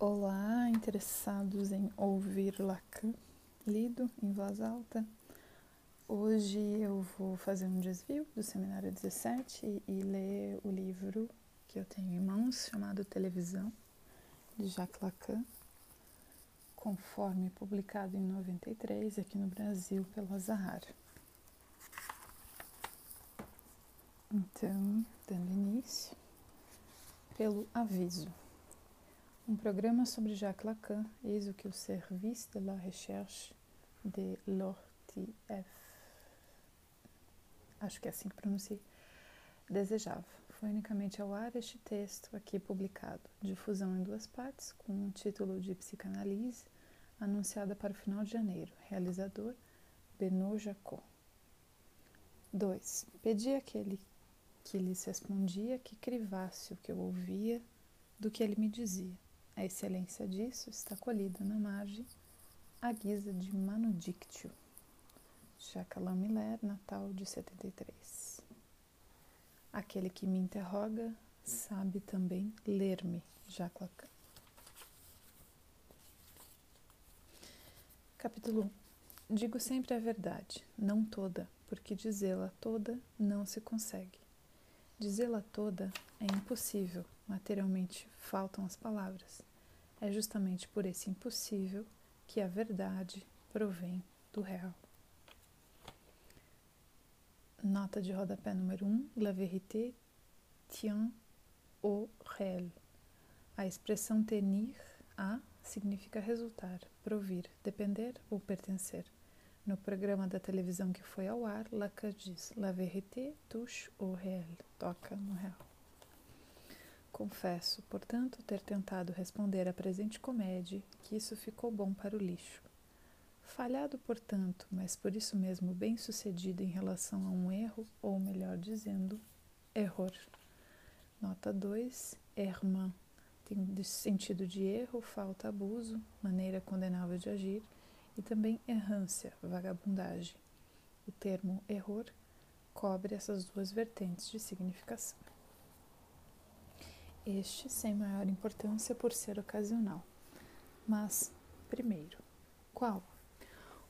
Olá, interessados em ouvir Lacan lido em voz alta. Hoje eu vou fazer um desvio do seminário 17 e ler o livro que eu tenho em mãos, chamado Televisão, de Jacques Lacan, conforme publicado em 93 aqui no Brasil pelo Azahar. Então, dando início, pelo aviso. Um programa sobre Jacques Lacan, eis o que o Service de la Recherche de l'Ortieff, acho que é assim que pronunciei, desejava. Foi unicamente ao ar este texto aqui publicado, difusão em duas partes, com o título de Psicanálise, anunciada para o final de janeiro. Realizador Benoît Jacot. 2. Pedi àquele que lhes respondia que crivasse o que eu ouvia do que ele me dizia a excelência disso está colhida na margem, à guisa de manudictio. Jacques Miller, Natal de 73. Aquele que me interroga sabe também ler-me, Jacques Lacan. Capítulo 1. Digo sempre a verdade, não toda, porque dizê-la toda não se consegue. Dizê-la toda é impossível, materialmente faltam as palavras. É justamente por esse impossível que a verdade provém do real. Nota de rodapé número 1. Um, La vérité tient au réel. A expressão tenir a significa resultar, provir, depender ou pertencer. No programa da televisão que foi ao ar, Lacan diz: La vérité touche au réel. Toca no real. Confesso, portanto, ter tentado responder à presente comédia que isso ficou bom para o lixo. Falhado, portanto, mas por isso mesmo bem sucedido em relação a um erro, ou melhor dizendo, error. Nota 2, Herman tem sentido de erro, falta, abuso, maneira condenável de agir, e também errância, vagabundagem. O termo error cobre essas duas vertentes de significação este sem maior importância por ser ocasional. Mas, primeiro, qual?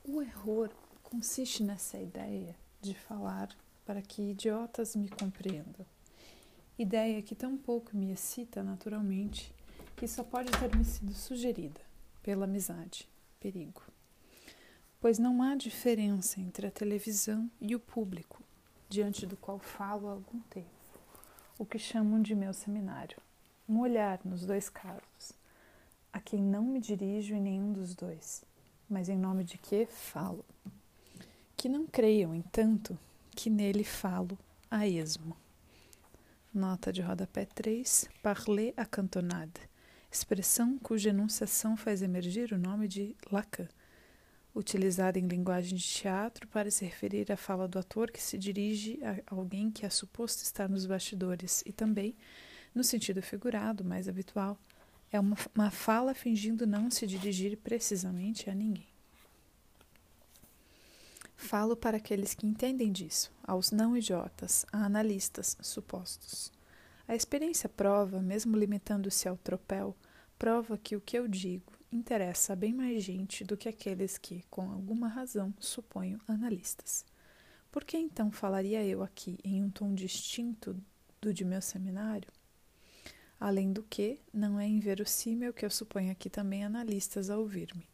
O erro consiste nessa ideia de falar para que idiotas me compreendam. Ideia que tão pouco me excita naturalmente que só pode ter me sido sugerida pela amizade, perigo. Pois não há diferença entre a televisão e o público, diante do qual falo há algum tempo, o que chamam de meu seminário um olhar nos dois casos, a quem não me dirijo em nenhum dos dois, mas em nome de que falo. Que não creiam, entanto, que nele falo a esmo. Nota de rodapé 3, parler à cantonade, expressão cuja enunciação faz emergir o nome de Lacan, utilizada em linguagem de teatro para se referir à fala do ator que se dirige a alguém que é suposto estar nos bastidores e também no sentido figurado, mais habitual, é uma, uma fala fingindo não se dirigir precisamente a ninguém. Falo para aqueles que entendem disso, aos não idiotas, a analistas supostos. A experiência prova, mesmo limitando-se ao tropel, prova que o que eu digo interessa a bem mais gente do que aqueles que, com alguma razão, suponho analistas. Por que então falaria eu aqui em um tom distinto do de meu seminário? Além do que, não é inverossímil que eu suponha aqui também analistas a ouvir-me.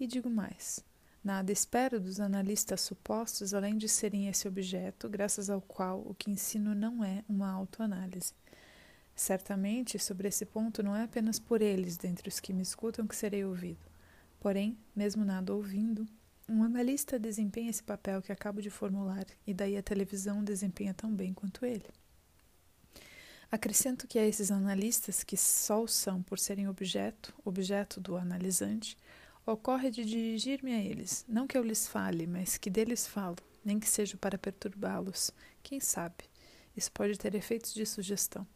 E digo mais: nada espero dos analistas supostos além de serem esse objeto, graças ao qual o que ensino não é uma autoanálise. Certamente, sobre esse ponto, não é apenas por eles, dentre os que me escutam, que serei ouvido. Porém, mesmo nada ouvindo, um analista desempenha esse papel que acabo de formular, e daí a televisão desempenha tão bem quanto ele. Acrescento que a esses analistas, que só o são por serem objeto, objeto do analisante, ocorre de dirigir-me a eles, não que eu lhes fale, mas que deles falo, nem que seja para perturbá-los. Quem sabe? Isso pode ter efeitos de sugestão.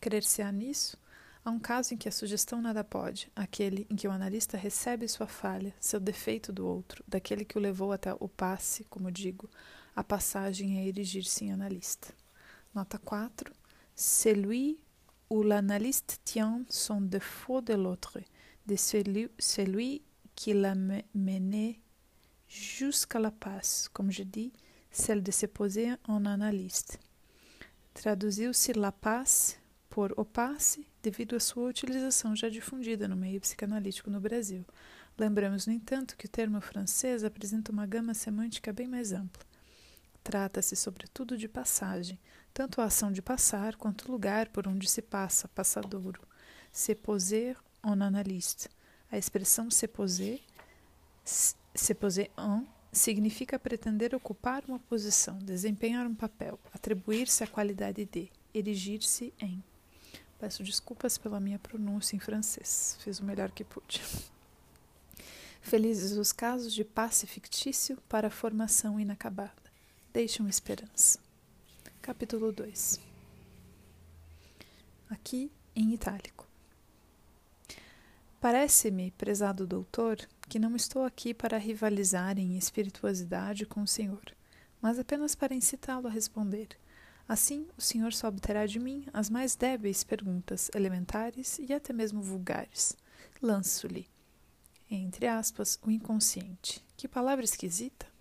Crer-se-á nisso? Há um caso em que a sugestão nada pode, aquele em que o analista recebe sua falha, seu defeito do outro, daquele que o levou até o passe, como digo, a passagem a erigir-se em analista. Nota 4 celui où l'analyste tient son défaut de l'autre, de celui, celui qui l'a mené jusqu'à la passe, comme je dis, celle de se poser en analyste. Traduziu-se La Paz por O Passe devido à sua utilização já difundida no meio psicanalítico no Brasil. Lembramos, no entanto, que o termo francês apresenta uma gama semântica bem mais ampla. Trata-se, sobretudo, de passagem, tanto a ação de passar quanto o lugar por onde se passa, passadouro. Se poser en analyste. A expressão se poser, se poser en, significa pretender ocupar uma posição, desempenhar um papel, atribuir-se a qualidade de, erigir-se em. Peço desculpas pela minha pronúncia em francês, fiz o melhor que pude. Felizes os casos de passe fictício para formação inacabada. Deixam esperança. Capítulo 2 Aqui em itálico. Parece-me, prezado doutor, que não estou aqui para rivalizar em espirituosidade com o senhor, mas apenas para incitá-lo a responder. Assim, o senhor só obterá de mim as mais débeis perguntas, elementares e até mesmo vulgares. Lanço-lhe, entre aspas, o inconsciente. Que palavra esquisita!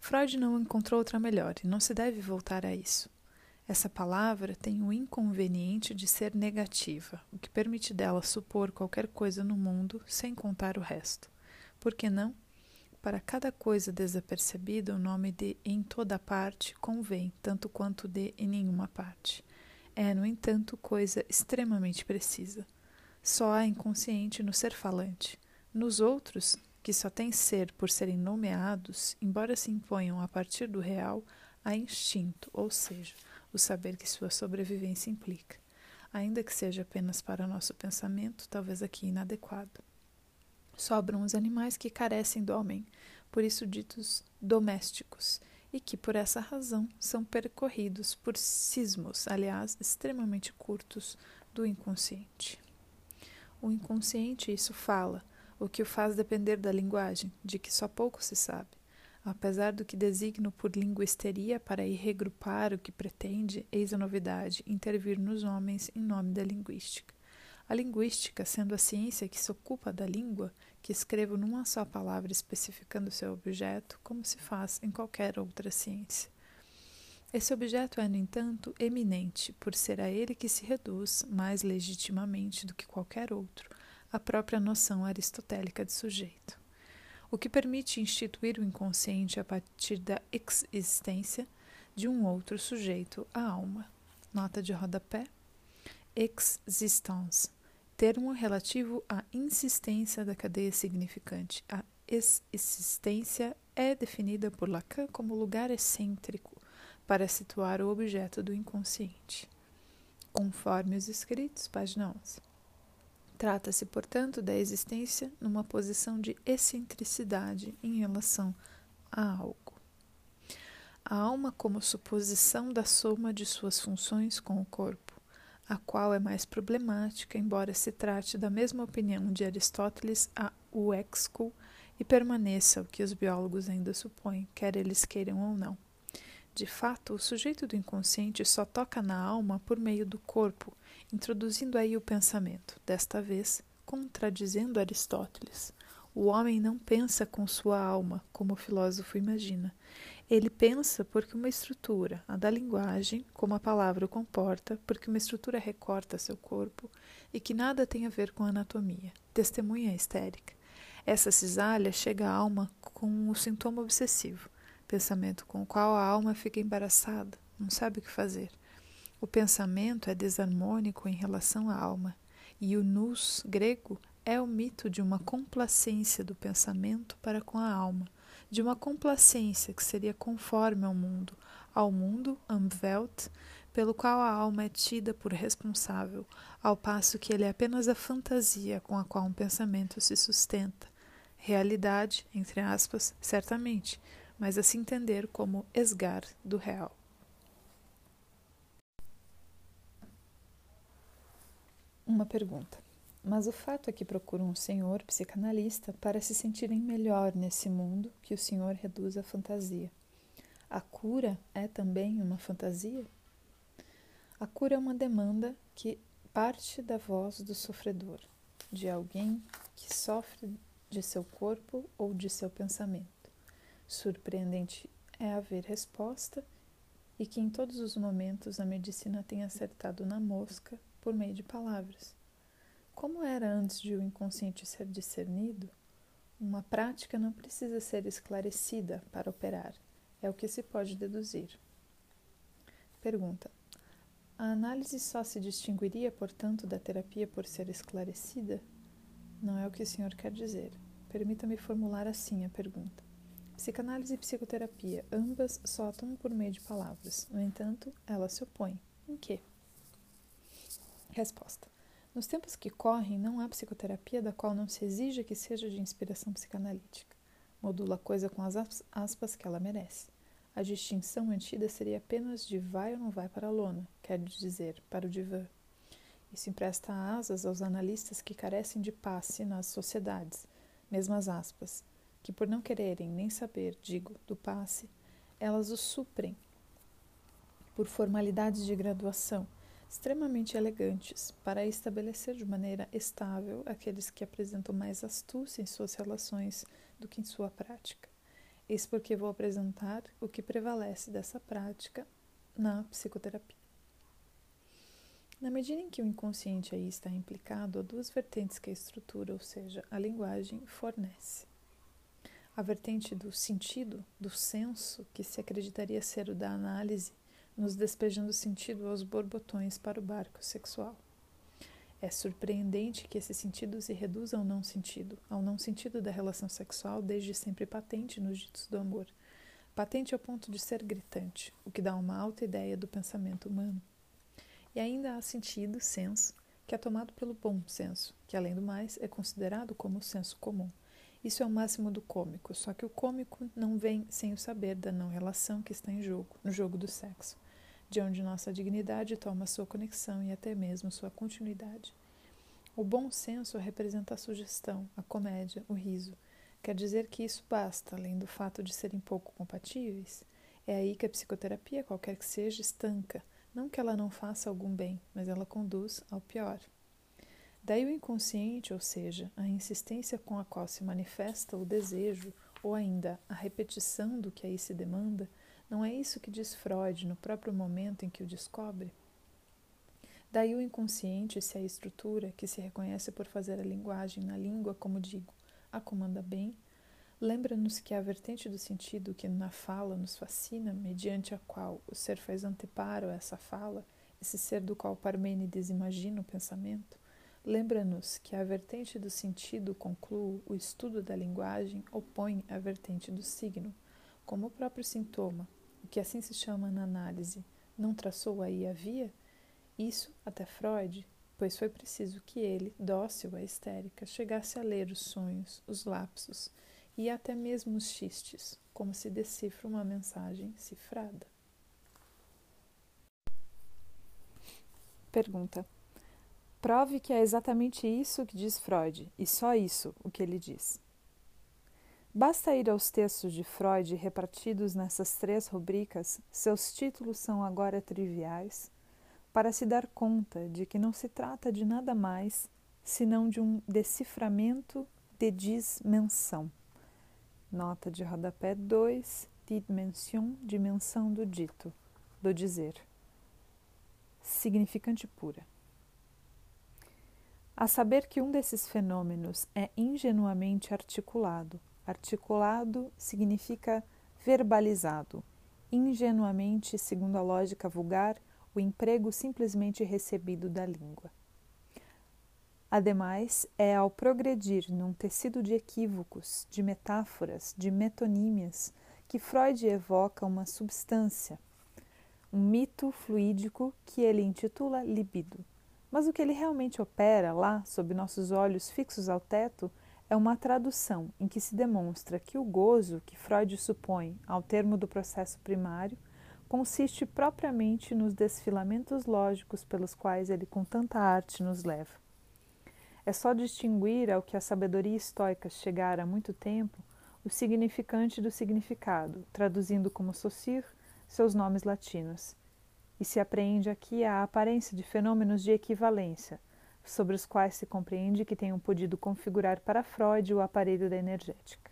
Freud não encontrou outra melhor e não se deve voltar a isso. Essa palavra tem o inconveniente de ser negativa, o que permite dela supor qualquer coisa no mundo sem contar o resto. Por que não? Para cada coisa desapercebida, o nome de em toda parte convém, tanto quanto de em nenhuma parte. É, no entanto, coisa extremamente precisa. Só há inconsciente no ser falante. Nos outros, que só têm ser por serem nomeados, embora se imponham a partir do real, há instinto, ou seja, o saber que sua sobrevivência implica, ainda que seja apenas para nosso pensamento, talvez aqui inadequado. Sobram os animais que carecem do homem, por isso ditos domésticos, e que, por essa razão, são percorridos por cismos, aliás, extremamente curtos, do inconsciente. O inconsciente isso fala, o que o faz depender da linguagem, de que só pouco se sabe. Apesar do que designo por linguisteria para ir regrupar o que pretende, eis a novidade, intervir nos homens em nome da linguística. A linguística, sendo a ciência que se ocupa da língua, que escrevo numa só palavra especificando seu objeto, como se faz em qualquer outra ciência. Esse objeto é, no entanto, eminente, por ser a ele que se reduz, mais legitimamente do que qualquer outro, a própria noção aristotélica de sujeito o que permite instituir o inconsciente a partir da existência de um outro sujeito, a alma. Nota de rodapé: existence, termo relativo à insistência da cadeia significante. A existência é definida por Lacan como lugar excêntrico para situar o objeto do inconsciente. Conforme os escritos, página 11. Trata-se, portanto, da existência numa posição de excentricidade em relação a algo. A alma como suposição da soma de suas funções com o corpo, a qual é mais problemática, embora se trate da mesma opinião de Aristóteles a Uexkul e permaneça o que os biólogos ainda supõem, quer eles queiram ou não. De fato, o sujeito do inconsciente só toca na alma por meio do corpo, introduzindo aí o pensamento, desta vez contradizendo Aristóteles. O homem não pensa com sua alma, como o filósofo imagina. Ele pensa porque uma estrutura, a da linguagem, como a palavra o comporta, porque uma estrutura recorta seu corpo e que nada tem a ver com a anatomia. Testemunha histérica. Essa cisalha chega à alma com o sintoma obsessivo, pensamento com o qual a alma fica embaraçada, não sabe o que fazer. O pensamento é desarmônico em relação à alma, e o nous grego é o mito de uma complacência do pensamento para com a alma, de uma complacência que seria conforme ao mundo, ao mundo Umwelt, pelo qual a alma é tida por responsável, ao passo que ele é apenas a fantasia com a qual um pensamento se sustenta. Realidade, entre aspas, certamente, mas a se entender como esgar do real. Uma pergunta. Mas o fato é que procuro um senhor psicanalista para se sentirem melhor nesse mundo que o senhor reduz à fantasia. A cura é também uma fantasia? A cura é uma demanda que parte da voz do sofredor, de alguém que sofre de seu corpo ou de seu pensamento. Surpreendente é haver resposta e que em todos os momentos a medicina tem acertado na mosca por meio de palavras. Como era antes de o inconsciente ser discernido, uma prática não precisa ser esclarecida para operar, é o que se pode deduzir. Pergunta: A análise só se distinguiria, portanto, da terapia por ser esclarecida? Não é o que o senhor quer dizer. Permita-me formular assim a pergunta. Psicanálise e psicoterapia, ambas só atuam por meio de palavras. No entanto, elas se opõem. Em quê? Resposta. Nos tempos que correm, não há psicoterapia da qual não se exija que seja de inspiração psicanalítica. Modula a coisa com as aspas que ela merece. A distinção mantida seria apenas de vai ou não vai para a lona, quer dizer, para o divã. Isso empresta asas aos analistas que carecem de passe nas sociedades, mesmas aspas, que por não quererem nem saber, digo, do passe, elas o suprem por formalidades de graduação extremamente elegantes para estabelecer de maneira estável aqueles que apresentam mais astúcia em suas relações do que em sua prática. Eis porque vou apresentar o que prevalece dessa prática na psicoterapia. Na medida em que o inconsciente aí está implicado, há duas vertentes que a estrutura, ou seja, a linguagem, fornece. A vertente do sentido, do senso, que se acreditaria ser o da análise, nos despejando sentido aos borbotões para o barco sexual. É surpreendente que esse sentido se reduza ao não sentido, ao não sentido da relação sexual, desde sempre patente nos ditos do amor. Patente ao ponto de ser gritante, o que dá uma alta ideia do pensamento humano. E ainda há sentido, senso, que é tomado pelo bom senso, que além do mais é considerado como o senso comum. Isso é o máximo do cômico, só que o cômico não vem sem o saber da não relação que está em jogo, no jogo do sexo de onde nossa dignidade toma sua conexão e até mesmo sua continuidade. O bom senso representa a sugestão, a comédia, o riso. Quer dizer que isso basta, além do fato de serem pouco compatíveis? É aí que a psicoterapia, qualquer que seja, estanca. Não que ela não faça algum bem, mas ela conduz ao pior. Daí o inconsciente, ou seja, a insistência com a qual se manifesta o desejo, ou ainda a repetição do que aí se demanda, não é isso que diz Freud no próprio momento em que o descobre? Daí o inconsciente se a estrutura, que se reconhece por fazer a linguagem na língua, como digo, a comanda bem, lembra-nos que a vertente do sentido que na fala nos fascina, mediante a qual o ser faz anteparo a essa fala, esse ser do qual Parmênides imagina o pensamento, lembra-nos que a vertente do sentido, concluo, o estudo da linguagem opõe a vertente do signo, como o próprio sintoma, o que assim se chama na análise, não traçou aí a via? Isso até Freud, pois foi preciso que ele, dócil à histérica, chegasse a ler os sonhos, os lapsos e até mesmo os xistes, como se decifra uma mensagem cifrada. Pergunta: Prove que é exatamente isso que diz Freud, e só isso o que ele diz. Basta ir aos textos de Freud repartidos nessas três rubricas, seus títulos são agora triviais, para se dar conta de que não se trata de nada mais senão de um deciframento de dimensão. Nota de rodapé 2, dimensão, dimensão do dito, do dizer. Significante pura. A saber que um desses fenômenos é ingenuamente articulado, Articulado significa verbalizado. Ingenuamente, segundo a lógica vulgar, o emprego simplesmente recebido da língua. Ademais, é ao progredir num tecido de equívocos, de metáforas, de metonímias, que Freud evoca uma substância, um mito fluídico que ele intitula libido. Mas o que ele realmente opera lá, sob nossos olhos fixos ao teto, é uma tradução em que se demonstra que o gozo que Freud supõe ao termo do processo primário consiste propriamente nos desfilamentos lógicos pelos quais ele com tanta arte nos leva. É só distinguir ao que a sabedoria estoica chegara há muito tempo o significante do significado, traduzindo como Saussure seus nomes latinos. e se apreende aqui a aparência de fenômenos de equivalência, sobre os quais se compreende que tenham podido configurar para Freud o aparelho da energética.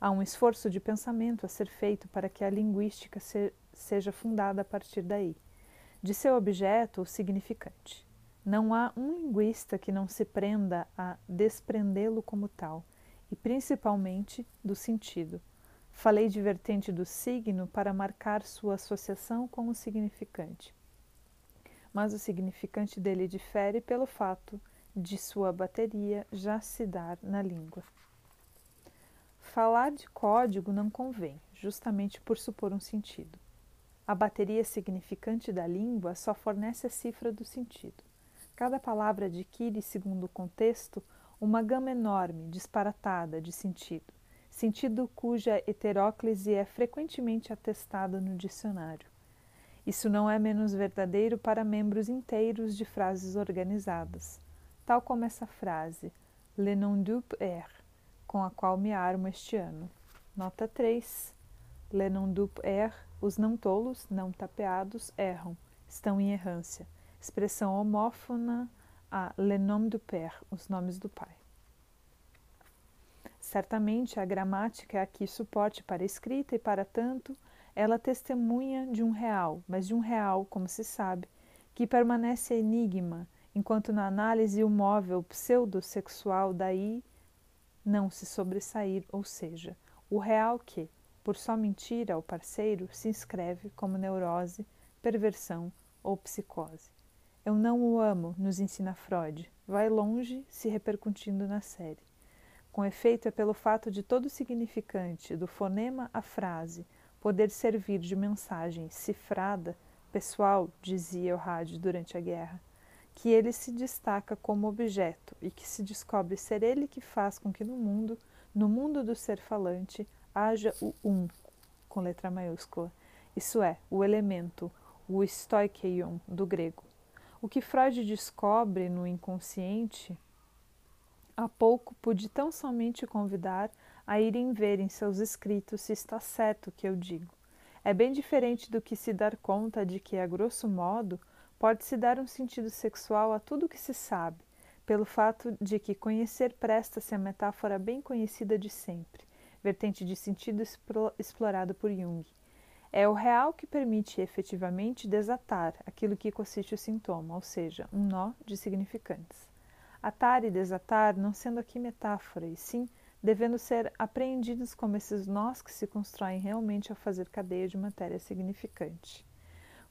Há um esforço de pensamento a ser feito para que a linguística se, seja fundada a partir daí, de seu objeto, o significante. Não há um linguista que não se prenda a desprendê-lo como tal, e principalmente do sentido. Falei de vertente do signo para marcar sua associação com o significante mas o significante dele difere pelo fato de sua bateria já se dar na língua. Falar de código não convém, justamente por supor um sentido. A bateria significante da língua só fornece a cifra do sentido. Cada palavra adquire, segundo o contexto, uma gama enorme, disparatada de sentido, sentido cuja heteróclise é frequentemente atestada no dicionário. Isso não é menos verdadeiro para membros inteiros de frases organizadas, tal como essa frase Le nom du père, com a qual me armo este ano. Nota 3. Le nom du père, os não tolos, não tapeados, erram, estão em errância. Expressão homófona a Le nom du père, os nomes do pai. Certamente a gramática é aqui suporte para a escrita e, para tanto, ela testemunha de um real, mas de um real, como se sabe, que permanece enigma, enquanto na análise o móvel pseudossexual daí não se sobressair, ou seja, o real que, por só mentira ao parceiro, se inscreve como neurose, perversão ou psicose. Eu não o amo, nos ensina Freud, vai longe, se repercutindo na série. Com efeito, é pelo fato de todo significante, do fonema à frase, poder servir de mensagem cifrada, pessoal, dizia o rádio durante a guerra, que ele se destaca como objeto e que se descobre ser ele que faz com que no mundo, no mundo do ser falante, haja o um, com letra maiúscula, isso é, o elemento, o stoikeion do grego. O que Freud descobre no inconsciente, há pouco pude tão somente convidar a irem ver em seus escritos se está certo o que eu digo. É bem diferente do que se dar conta de que, a grosso modo, pode-se dar um sentido sexual a tudo o que se sabe, pelo fato de que conhecer presta-se a metáfora bem conhecida de sempre, vertente de sentido explorado por Jung. É o real que permite efetivamente desatar aquilo que consiste o sintoma, ou seja, um nó de significantes. Atar e desatar não sendo aqui metáfora, e sim devendo ser apreendidos como esses nós que se constroem realmente ao fazer cadeia de matéria significante.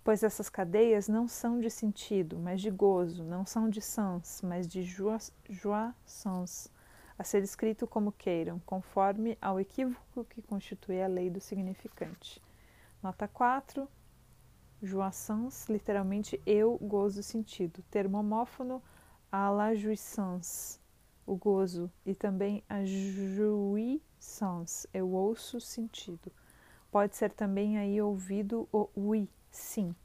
Pois essas cadeias não são de sentido, mas de gozo, não são de sens, mas de joie, sens, a ser escrito como queiram, conforme ao equívoco que constitui a lei do significante. Nota 4. Jouissance, literalmente eu gozo sentido. Termo homófono à la jouissance o gozo, e também a jouissance, é o ouço sentido. Pode ser também aí ouvido o oui, sim.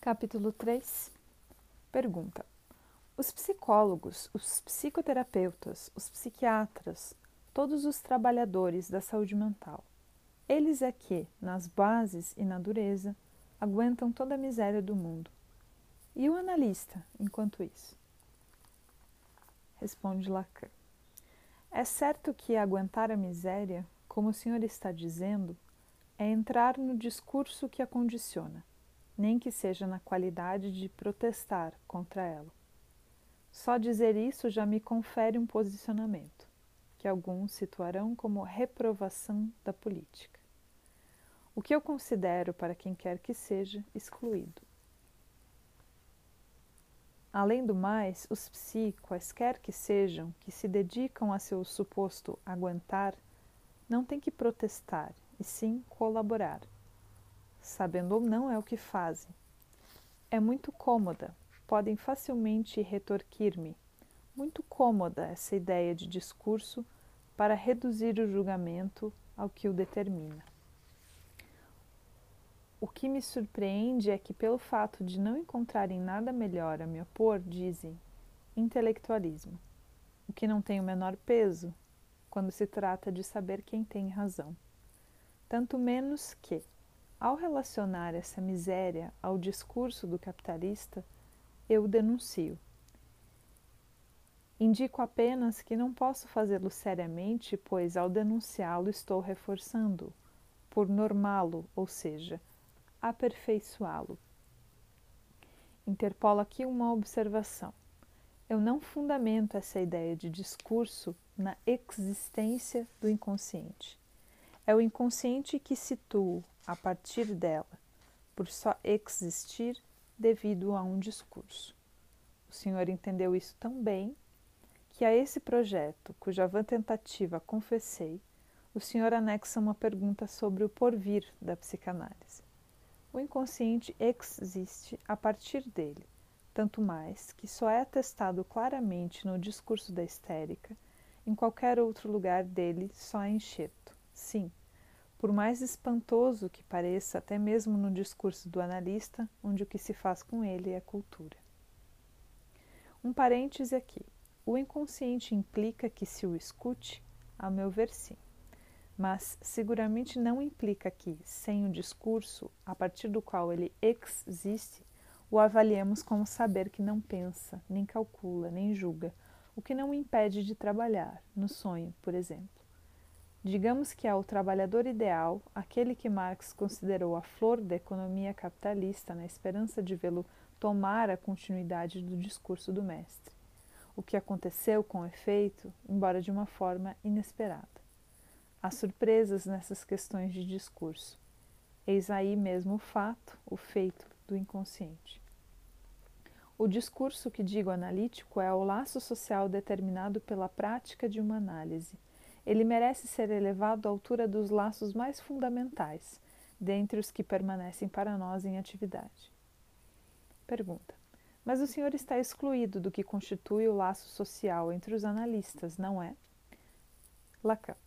Capítulo 3 Pergunta: Os psicólogos, os psicoterapeutas, os psiquiatras, todos os trabalhadores da saúde mental eles é que, nas bases e na dureza, aguentam toda a miséria do mundo. E o analista, enquanto isso? Responde Lacan. É certo que aguentar a miséria, como o senhor está dizendo, é entrar no discurso que a condiciona, nem que seja na qualidade de protestar contra ela. Só dizer isso já me confere um posicionamento, que alguns situarão como reprovação da política o que eu considero, para quem quer que seja, excluído. Além do mais, os psi, quaisquer que sejam, que se dedicam a seu suposto aguentar, não têm que protestar, e sim colaborar. Sabendo ou não é o que fazem. É muito cômoda, podem facilmente retorquir-me. Muito cômoda essa ideia de discurso para reduzir o julgamento ao que o determina. O que me surpreende é que, pelo fato de não encontrarem nada melhor a me opor, dizem intelectualismo. o que não tem o menor peso quando se trata de saber quem tem razão. Tanto menos que, ao relacionar essa miséria ao discurso do capitalista, eu denuncio. Indico apenas que não posso fazê-lo seriamente, pois ao denunciá-lo estou reforçando, por normá-lo, ou seja, aperfeiçoá-lo. Interpolo aqui uma observação. Eu não fundamento essa ideia de discurso na existência do inconsciente. É o inconsciente que situo a partir dela, por só existir devido a um discurso. O senhor entendeu isso tão bem que a esse projeto, cuja vã tentativa confessei, o senhor anexa uma pergunta sobre o porvir da psicanálise. O inconsciente existe a partir dele, tanto mais que só é atestado claramente no discurso da histérica, em qualquer outro lugar dele só é enxerto. Sim, por mais espantoso que pareça, até mesmo no discurso do analista, onde o que se faz com ele é cultura. Um parêntese aqui. O inconsciente implica que se o escute, a meu ver, sim. Mas seguramente não implica que, sem o discurso, a partir do qual ele existe, o avaliemos como saber que não pensa, nem calcula, nem julga, o que não o impede de trabalhar, no sonho, por exemplo. Digamos que é o trabalhador ideal, aquele que Marx considerou a flor da economia capitalista, na esperança de vê-lo tomar a continuidade do discurso do mestre o que aconteceu com efeito, embora de uma forma inesperada. Há surpresas nessas questões de discurso. Eis aí mesmo o fato, o feito do inconsciente. O discurso que digo analítico é o laço social determinado pela prática de uma análise. Ele merece ser elevado à altura dos laços mais fundamentais, dentre os que permanecem para nós em atividade. Pergunta: mas o senhor está excluído do que constitui o laço social entre os analistas, não é? Lacan.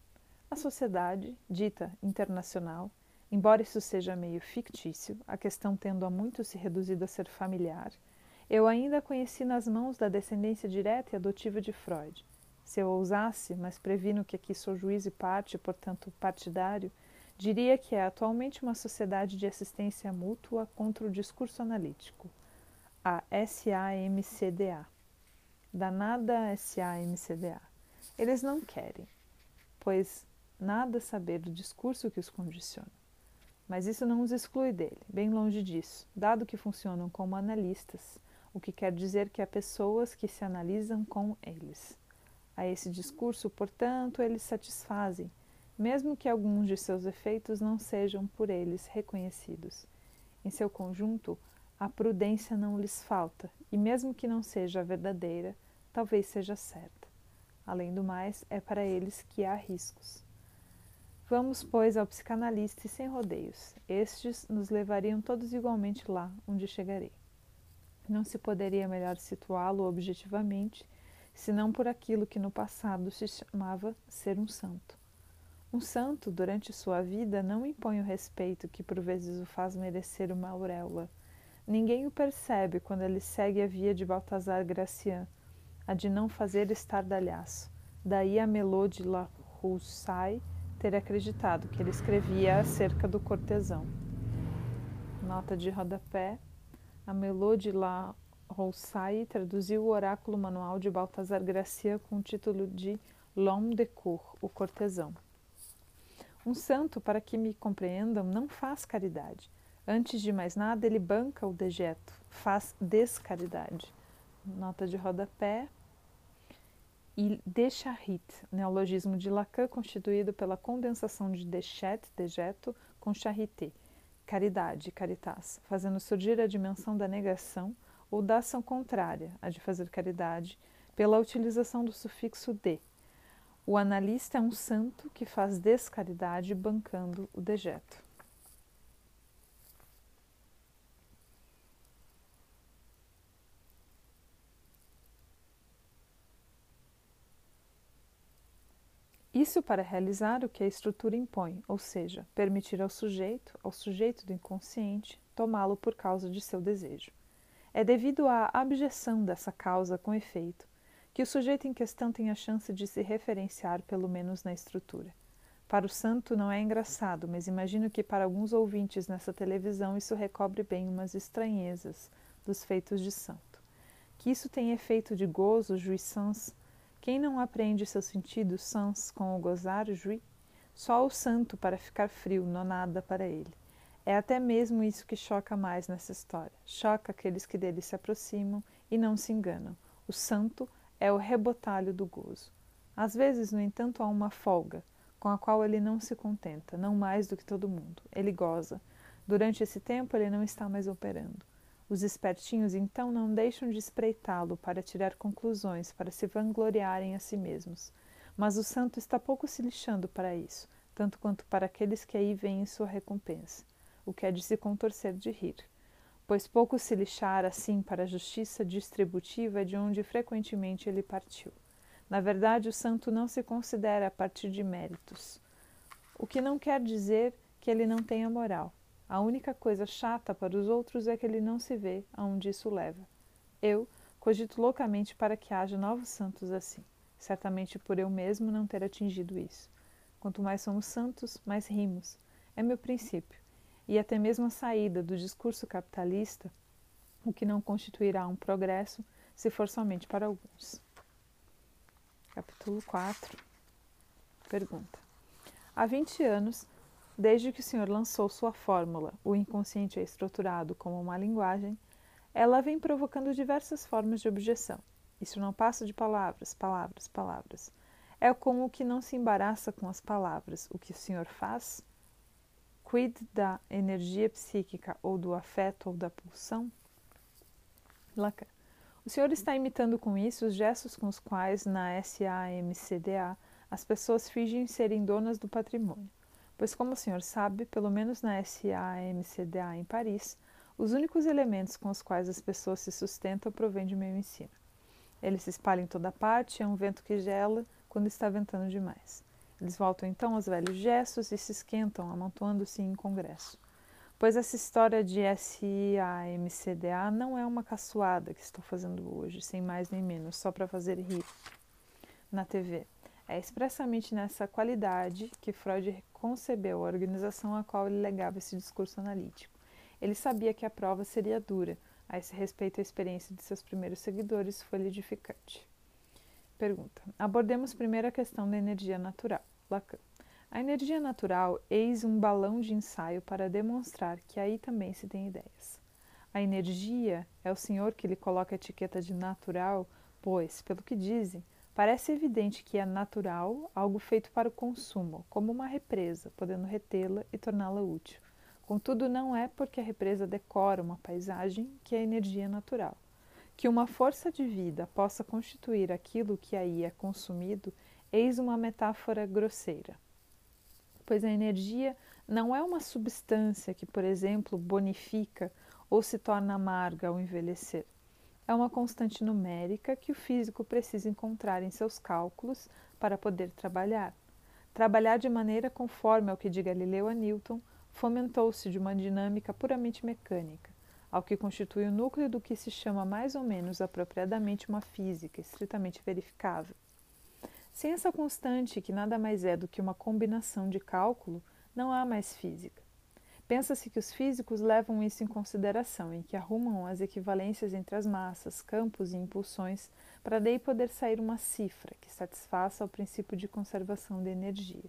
A sociedade, dita internacional, embora isso seja meio fictício, a questão tendo a muito se reduzido a ser familiar, eu ainda a conheci nas mãos da descendência direta e adotiva de Freud. Se eu ousasse, mas previno que aqui sou juiz e parte, portanto partidário, diria que é atualmente uma sociedade de assistência mútua contra o discurso analítico a SAMCDA. Danada SAMCDA. Eles não querem, pois nada saber do discurso que os condiciona. Mas isso não os exclui dele, bem longe disso, dado que funcionam como analistas, o que quer dizer que há pessoas que se analisam com eles. A esse discurso, portanto, eles satisfazem, mesmo que alguns de seus efeitos não sejam por eles reconhecidos. Em seu conjunto, a prudência não lhes falta, e mesmo que não seja verdadeira, talvez seja certa. Além do mais, é para eles que há riscos. Vamos, pois, ao psicanalista e sem rodeios. Estes nos levariam todos igualmente lá onde chegarei. Não se poderia melhor situá-lo objetivamente, senão por aquilo que no passado se chamava ser um santo. Um santo, durante sua vida, não impõe o respeito que por vezes o faz merecer uma auréola Ninguém o percebe quando ele segue a via de Baltazar Gracian, a de não fazer estardalhaço. Daí a Melô de La Roussaille ter acreditado que ele escrevia acerca do cortesão. Nota de rodapé. A Melô de La Roussaille traduziu o oráculo manual de Baltazar Gracian com o título de L'homme de cour, o cortesão. Um santo, para que me compreendam, não faz caridade Antes de mais nada, ele banca o dejeto, faz descaridade. Nota de rodapé. E decharit, neologismo de Lacan constituído pela condensação de dechet, dejeto, com charité, caridade, caritas, fazendo surgir a dimensão da negação ou da ação contrária, a de fazer caridade, pela utilização do sufixo de. O analista é um santo que faz descaridade bancando o dejeto. Isso para realizar o que a estrutura impõe, ou seja, permitir ao sujeito, ao sujeito do inconsciente, tomá-lo por causa de seu desejo. É devido à abjeção dessa causa com efeito que o sujeito em questão tenha chance de se referenciar, pelo menos na estrutura. Para o santo não é engraçado, mas imagino que para alguns ouvintes nessa televisão isso recobre bem umas estranhezas dos feitos de santo. Que isso tem efeito de gozo, jouissance. Quem não aprende seus sentidos sans com o gozar, jouit? Só o santo para ficar frio, não nada para ele. É até mesmo isso que choca mais nessa história. Choca aqueles que dele se aproximam e não se enganam. O santo é o rebotalho do gozo. Às vezes, no entanto, há uma folga, com a qual ele não se contenta, não mais do que todo mundo. Ele goza. Durante esse tempo, ele não está mais operando. Os espertinhos então não deixam de espreitá-lo para tirar conclusões, para se vangloriarem a si mesmos. Mas o santo está pouco se lixando para isso, tanto quanto para aqueles que aí veem sua recompensa, o que é de se contorcer de rir. Pois pouco se lixar assim para a justiça distributiva de onde frequentemente ele partiu. Na verdade, o santo não se considera a partir de méritos, o que não quer dizer que ele não tenha moral. A única coisa chata para os outros é que ele não se vê aonde isso leva. Eu cogito loucamente para que haja novos santos assim, certamente por eu mesmo não ter atingido isso. Quanto mais somos santos, mais rimos. É meu princípio. E até mesmo a saída do discurso capitalista, o que não constituirá um progresso se for somente para alguns. Capítulo 4 Pergunta: Há 20 anos, desde que o senhor lançou sua fórmula, o inconsciente é estruturado como uma linguagem, ela vem provocando diversas formas de objeção. Isso não passa de palavras, palavras, palavras. É como o que não se embaraça com as palavras. O que o senhor faz? Quid da energia psíquica ou do afeto ou da pulsão? Lacan. O senhor está imitando com isso os gestos com os quais, na SAMCDA, as pessoas fingem serem donas do patrimônio. Pois, como o senhor sabe, pelo menos na SAMCDA em Paris, os únicos elementos com os quais as pessoas se sustentam provêm de meu ensino. Eles se espalham em toda parte, é um vento que gela quando está ventando demais. Eles voltam então aos velhos gestos e se esquentam, amontoando-se em congresso pois essa história de SAMCDA não é uma caçoada que estou fazendo hoje, sem mais nem menos, só para fazer rir na TV. É expressamente nessa qualidade que Freud concebeu a organização a qual ele legava esse discurso analítico. Ele sabia que a prova seria dura. A esse respeito, a experiência de seus primeiros seguidores foi edificante. Pergunta: Abordemos primeiro a questão da energia natural. Lacan. A energia natural eis um balão de ensaio para demonstrar que aí também se tem ideias. A energia é o senhor que lhe coloca a etiqueta de natural, pois, pelo que dizem, parece evidente que é natural algo feito para o consumo, como uma represa, podendo retê-la e torná-la útil. Contudo, não é porque a represa decora uma paisagem que a energia é natural. Que uma força de vida possa constituir aquilo que aí é consumido, eis uma metáfora grosseira pois a energia não é uma substância que, por exemplo, bonifica ou se torna amarga ao envelhecer. É uma constante numérica que o físico precisa encontrar em seus cálculos para poder trabalhar. Trabalhar de maneira conforme ao que de Galileu a Newton fomentou-se de uma dinâmica puramente mecânica, ao que constitui o núcleo do que se chama mais ou menos apropriadamente uma física estritamente verificável. Sem essa constante, que nada mais é do que uma combinação de cálculo, não há mais física. Pensa-se que os físicos levam isso em consideração, em que arrumam as equivalências entre as massas, campos e impulsões, para daí poder sair uma cifra que satisfaça ao princípio de conservação de energia.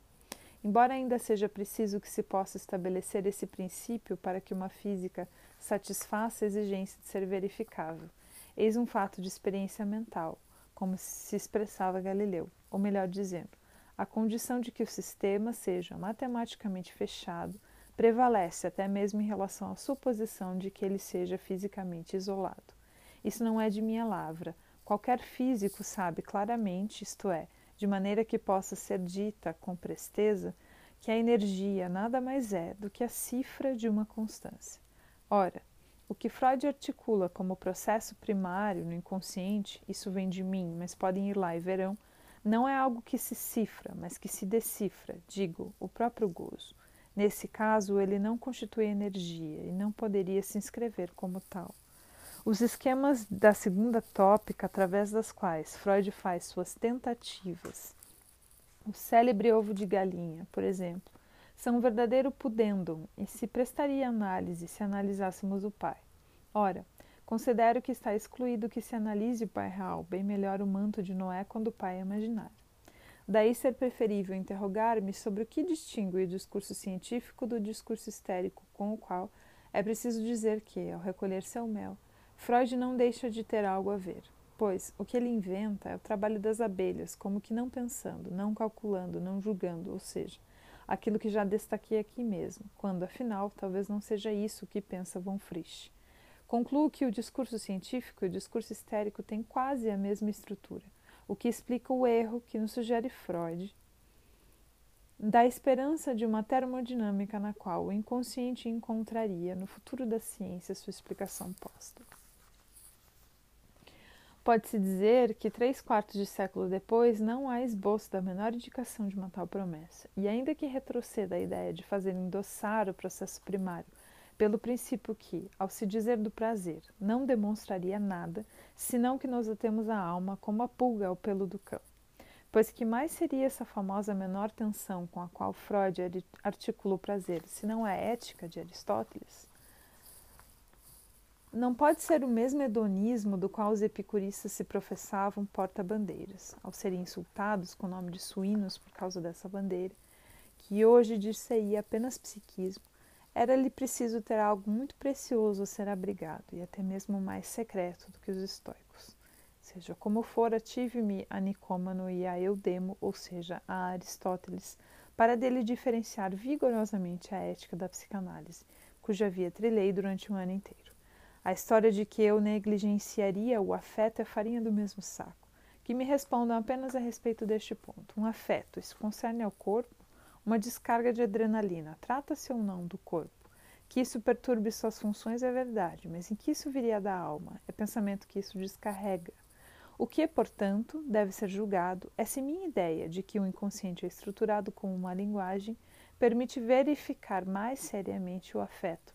Embora ainda seja preciso que se possa estabelecer esse princípio para que uma física satisfaça a exigência de ser verificável, eis um fato de experiência mental, como se expressava Galileu ou melhor dizendo, a condição de que o sistema seja matematicamente fechado prevalece até mesmo em relação à suposição de que ele seja fisicamente isolado. Isso não é de minha lavra. Qualquer físico sabe claramente, isto é, de maneira que possa ser dita com presteza, que a energia nada mais é do que a cifra de uma constância. Ora, o que Freud articula como processo primário no inconsciente, isso vem de mim, mas podem ir lá e verão, não é algo que se cifra, mas que se decifra, digo, o próprio gozo. Nesse caso, ele não constitui energia e não poderia se inscrever como tal. Os esquemas da segunda tópica, através das quais Freud faz suas tentativas, o célebre ovo de galinha, por exemplo, são um verdadeiro pudendum e se prestaria análise se analisássemos o pai. Ora, considero que está excluído que se analise o pai real, bem melhor o manto de Noé quando o pai é imaginário. Daí ser preferível interrogar-me sobre o que distingue o discurso científico do discurso histérico, com o qual é preciso dizer que, ao recolher seu mel, Freud não deixa de ter algo a ver, pois o que ele inventa é o trabalho das abelhas, como que não pensando, não calculando, não julgando, ou seja, aquilo que já destaquei aqui mesmo, quando afinal talvez não seja isso que pensa von Frisch. Concluo que o discurso científico e o discurso histérico têm quase a mesma estrutura, o que explica o erro que nos sugere Freud da esperança de uma termodinâmica na qual o inconsciente encontraria no futuro da ciência sua explicação posta. Pode-se dizer que três quartos de século depois não há esboço da menor indicação de uma tal promessa, e ainda que retroceda a ideia de fazer endossar o processo primário pelo princípio que, ao se dizer do prazer, não demonstraria nada, senão que nós atemos a alma como a pulga ao pelo do cão. Pois que mais seria essa famosa menor tensão com a qual Freud articula o prazer, se não a ética de Aristóteles? Não pode ser o mesmo hedonismo do qual os epicuristas se professavam porta-bandeiras, ao serem insultados com o nome de suínos por causa dessa bandeira, que hoje dir-se-ia apenas psiquismo, era-lhe preciso ter algo muito precioso a ser abrigado e até mesmo mais secreto do que os estoicos. Seja como for, tive-me a Nicômano e a Eudemo, ou seja, a Aristóteles, para dele diferenciar vigorosamente a ética da psicanálise, cuja via trilhei durante um ano inteiro. A história de que eu negligenciaria o afeto é farinha do mesmo saco. Que me respondam apenas a respeito deste ponto. Um afeto, isso concerne ao corpo? Uma descarga de adrenalina, trata-se ou não do corpo? Que isso perturbe suas funções é verdade, mas em que isso viria da alma? É pensamento que isso descarrega. O que, portanto, deve ser julgado é se minha ideia de que o inconsciente é estruturado como uma linguagem permite verificar mais seriamente o afeto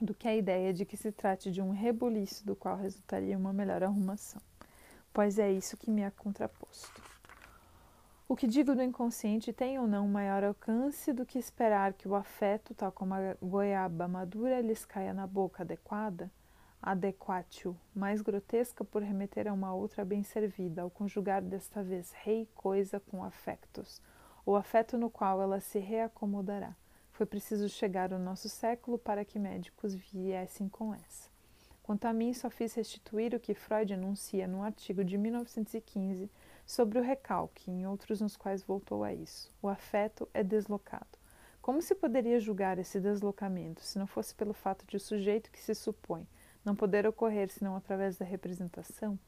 do que a ideia de que se trate de um rebuliço do qual resultaria uma melhor arrumação, pois é isso que me é contraposto. O que digo do inconsciente tem ou não maior alcance do que esperar que o afeto, tal como a goiaba madura, lhes caia na boca adequada, adequatio, mais grotesca por remeter a uma outra bem servida, ao conjugar desta vez rei coisa com afectos, o afeto no qual ela se reacomodará. Foi preciso chegar ao nosso século para que médicos viessem com essa. Quanto a mim, só fiz restituir o que Freud anuncia num artigo de 1915 sobre o recalque, em outros nos quais voltou a isso. O afeto é deslocado. Como se poderia julgar esse deslocamento se não fosse pelo fato de o sujeito que se supõe não poder ocorrer senão através da representação?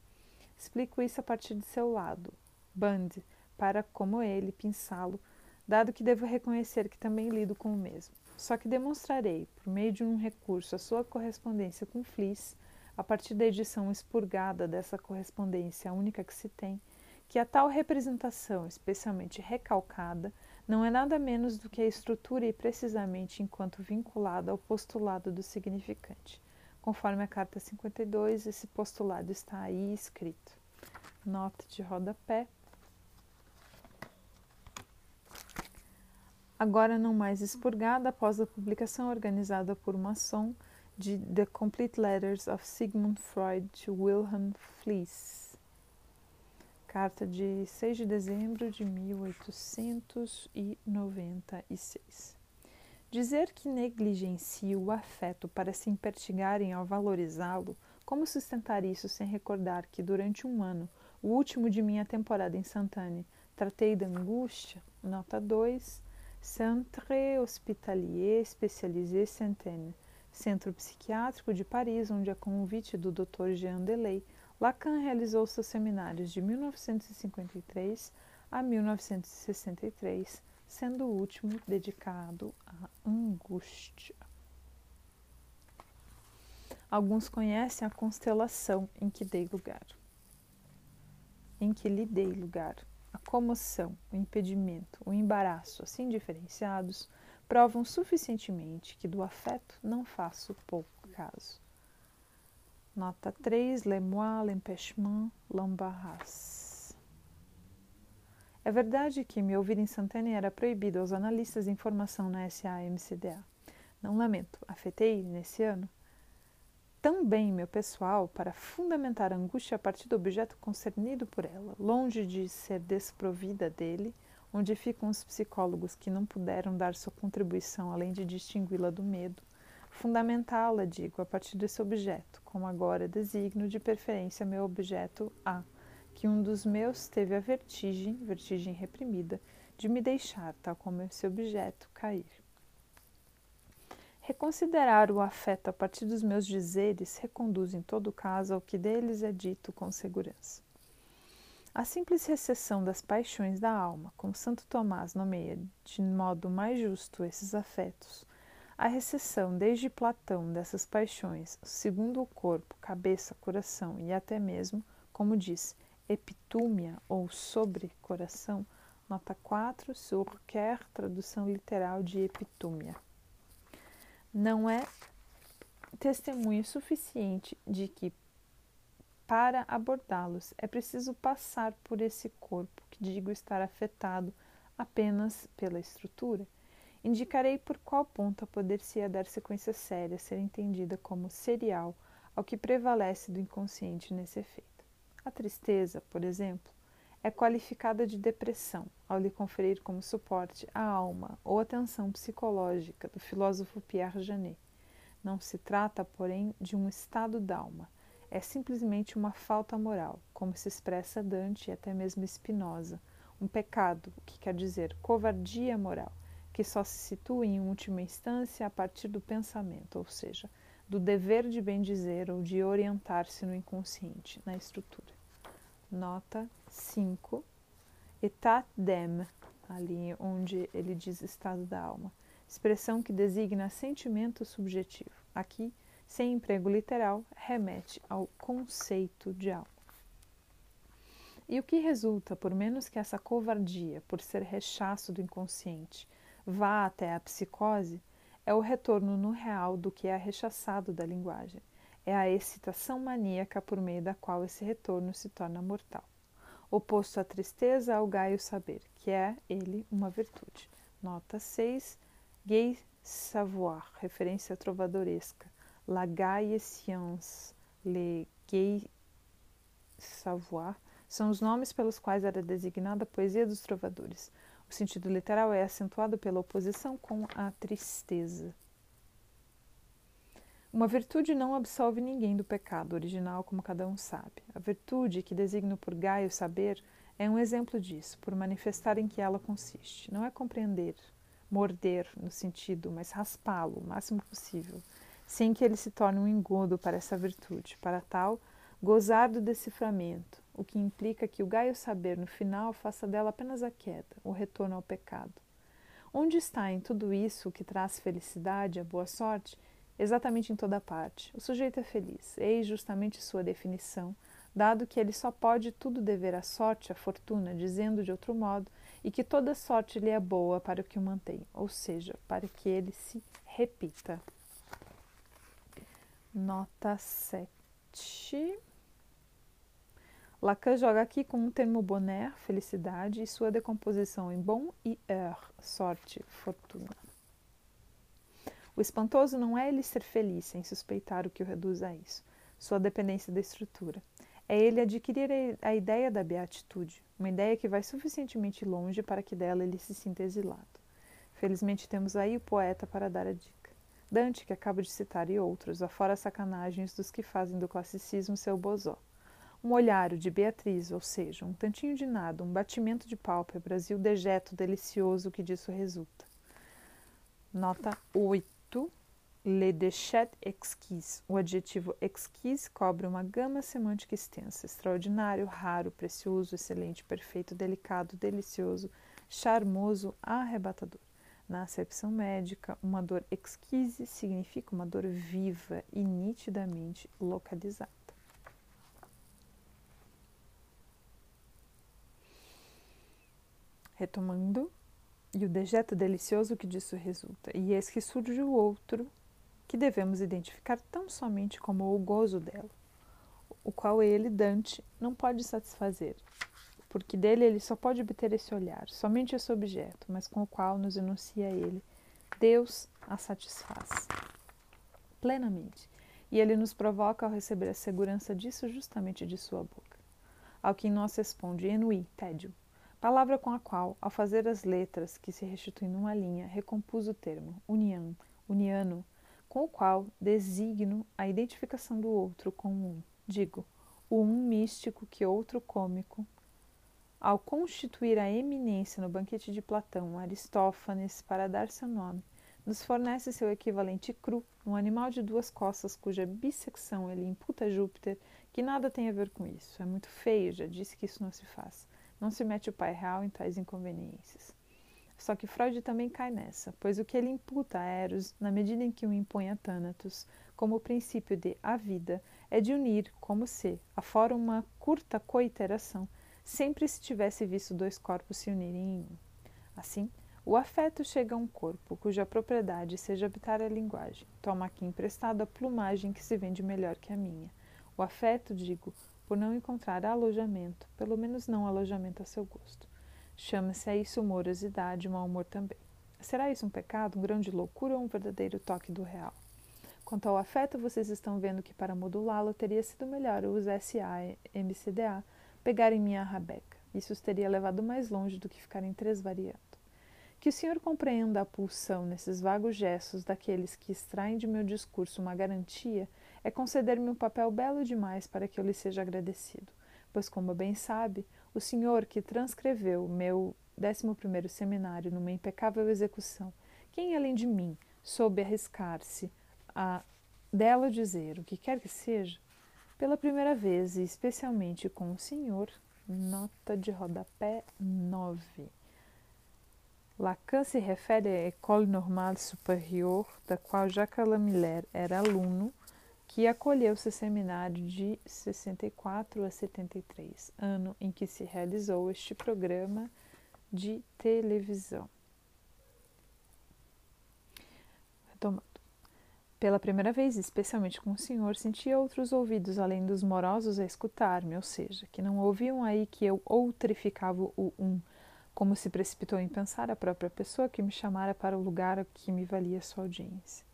Explico isso a partir de seu lado, Band, para, como ele, pensá-lo dado que devo reconhecer que também lido com o mesmo. Só que demonstrarei, por meio de um recurso, a sua correspondência com Fliss, a partir da edição expurgada dessa correspondência, a única que se tem, que a tal representação, especialmente recalcada, não é nada menos do que a estrutura e precisamente enquanto vinculada ao postulado do significante. Conforme a carta 52, esse postulado está aí escrito. Nota de rodapé agora não mais expurgada após a publicação organizada por Masson de The Complete Letters of Sigmund Freud to Wilhelm Fliess. Carta de 6 de dezembro de 1896. Dizer que negligencio o afeto para se impertigarem ao valorizá-lo, como sustentar isso sem recordar que durante um ano, o último de minha temporada instantânea, tratei da angústia? Nota 2 Centre Hospitalier Spécialisé Sainte-Anne, centro psiquiátrico de Paris, onde, a convite do Dr. Jean Delay, Lacan realizou seus seminários de 1953 a 1963, sendo o último dedicado à angústia. Alguns conhecem a constelação em que dei lugar. Em que lhe dei lugar a comoção, o impedimento, o embaraço, assim diferenciados, provam suficientemente que do afeto não faço pouco caso. Nota 3, le moi, l'empêchement, l'embarras. É verdade que me ouvir instantânea era proibido aos analistas de informação na SAMCDA. Não lamento, afetei, nesse ano, também meu pessoal para fundamentar a angústia a partir do objeto concernido por ela, longe de ser desprovida dele, onde ficam os psicólogos que não puderam dar sua contribuição além de distingui-la do medo, fundamentá-la, digo, a partir desse objeto, como agora designo de preferência meu objeto A, que um dos meus teve a vertigem, vertigem reprimida, de me deixar, tal como esse objeto, cair. Reconsiderar o afeto a partir dos meus dizeres reconduz, em todo caso, ao que deles é dito com segurança. A simples recessão das paixões da alma, como Santo Tomás nomeia de modo mais justo esses afetos, a recessão desde Platão dessas paixões, segundo o corpo, cabeça, coração e até mesmo, como diz, epitúmia ou sobre coração, nota 4, Surquer, tradução literal de epitúmia não é testemunho suficiente de que, para abordá-los, é preciso passar por esse corpo, que digo estar afetado apenas pela estrutura. Indicarei por qual ponto poder-se dar sequência séria, ser entendida como serial ao que prevalece do inconsciente nesse efeito. A tristeza, por exemplo, é qualificada de depressão ao lhe conferir como suporte a alma ou atenção psicológica do filósofo Pierre Janet. Não se trata, porém, de um estado d'alma. É simplesmente uma falta moral, como se expressa Dante e até mesmo Spinoza, um pecado, o que quer dizer covardia moral, que só se situa em última instância a partir do pensamento, ou seja, do dever de bem dizer ou de orientar-se no inconsciente, na estrutura. Nota 5, etat dem, ali onde ele diz estado da alma, expressão que designa sentimento subjetivo. Aqui, sem emprego literal, remete ao conceito de alma. E o que resulta, por menos que essa covardia, por ser rechaço do inconsciente, vá até a psicose, é o retorno no real do que é rechaçado da linguagem. É a excitação maníaca por meio da qual esse retorno se torna mortal oposto à tristeza ao gaio saber, que é ele uma virtude. Nota 6, gay savoir, referência trovadoresca. La gaie science, le gay savoir, são os nomes pelos quais era designada a poesia dos trovadores. O sentido literal é acentuado pela oposição com a tristeza. Uma virtude não absolve ninguém do pecado original, como cada um sabe. A virtude, que designo por Gaio saber, é um exemplo disso, por manifestar em que ela consiste. Não é compreender, morder no sentido, mas raspá-lo o máximo possível, sem que ele se torne um engodo para essa virtude. Para tal, gozar do deciframento, o que implica que o Gaio saber no final faça dela apenas a queda, o retorno ao pecado. Onde está em tudo isso o que traz felicidade, a boa sorte? exatamente em toda parte. O sujeito é feliz, eis justamente sua definição, dado que ele só pode tudo dever à sorte, à fortuna, dizendo de outro modo, e que toda sorte lhe é boa para o que o mantém, ou seja, para que ele se repita. Nota 7. Lacan joga aqui com o termo bonheur, felicidade, e sua decomposição em bom e heur, sorte, fortuna. O espantoso não é ele ser feliz sem suspeitar o que o reduz a isso, sua dependência da estrutura. É ele adquirir a ideia da beatitude, uma ideia que vai suficientemente longe para que dela ele se sinta exilado. Felizmente temos aí o poeta para dar a dica. Dante, que acabo de citar, e outros, afora sacanagens dos que fazem do classicismo seu bozó. Um olhar de Beatriz, ou seja, um tantinho de nada, um batimento de pálpebras e o dejeto delicioso que disso resulta. Nota 8 le déchet exquis. O adjetivo exquis cobre uma gama semântica extensa, extraordinário, raro, precioso, excelente, perfeito, delicado, delicioso, charmoso, arrebatador. Na acepção médica, uma dor exquise significa uma dor viva e nitidamente localizada. Retomando, e o dejeto delicioso que disso resulta, e eis que surge o outro que devemos identificar tão somente como o gozo dela. o qual ele, Dante, não pode satisfazer, porque dele ele só pode obter esse olhar, somente esse objeto, mas com o qual nos enuncia ele. Deus a satisfaz plenamente, e ele nos provoca ao receber a segurança disso justamente de sua boca. Ao que em nós responde enui, tédio, palavra com a qual, ao fazer as letras que se restituem numa linha, recompus o termo união, uniano, com o qual designo a identificação do outro com um, digo, o um místico que outro cômico. Ao constituir a eminência no banquete de Platão, Aristófanes, para dar seu nome, nos fornece seu equivalente cru, um animal de duas costas cuja bissecção ele imputa a Júpiter, que nada tem a ver com isso. É muito feio, já disse que isso não se faz. Não se mete o pai real em tais inconveniências. Só que Freud também cai nessa, pois o que ele imputa a Eros, na medida em que o impõe a Thanatos, como o princípio de a vida, é de unir, como se, afora uma curta coiteração, sempre se tivesse visto dois corpos se unirem em um. Assim, o afeto chega a um corpo cuja propriedade seja habitar a linguagem. Toma aqui emprestado a plumagem que se vende melhor que a minha. O afeto, digo, por não encontrar alojamento, pelo menos não alojamento a seu gosto. Chama-se a isso morosidade, mau humor também. Será isso um pecado, um grão de loucura ou um verdadeiro toque do real? Quanto ao afeto, vocês estão vendo que para modulá-lo teria sido melhor os SA e MCDA pegarem minha rabeca. Isso os teria levado mais longe do que ficar em três variantes. Que o Senhor compreenda a pulsão nesses vagos gestos daqueles que extraem de meu discurso uma garantia é conceder-me um papel belo demais para que eu lhe seja agradecido, pois, como bem sabe, o Senhor que transcreveu meu 11 seminário numa impecável execução, quem além de mim soube arriscar-se a dela dizer o que quer que seja, pela primeira vez e especialmente com o Senhor, nota de rodapé 9. Lacan se refere à École Normale Supérieure, da qual Jacques Lamiller era aluno, que acolheu seu seminário de 64 a 73, ano em que se realizou este programa de televisão. Retomando. Pela primeira vez, especialmente com o senhor, senti outros ouvidos além dos morosos a escutar-me, ou seja, que não ouviam aí que eu outrificava o um como se precipitou em pensar a própria pessoa que me chamara para o lugar que me valia sua audiência.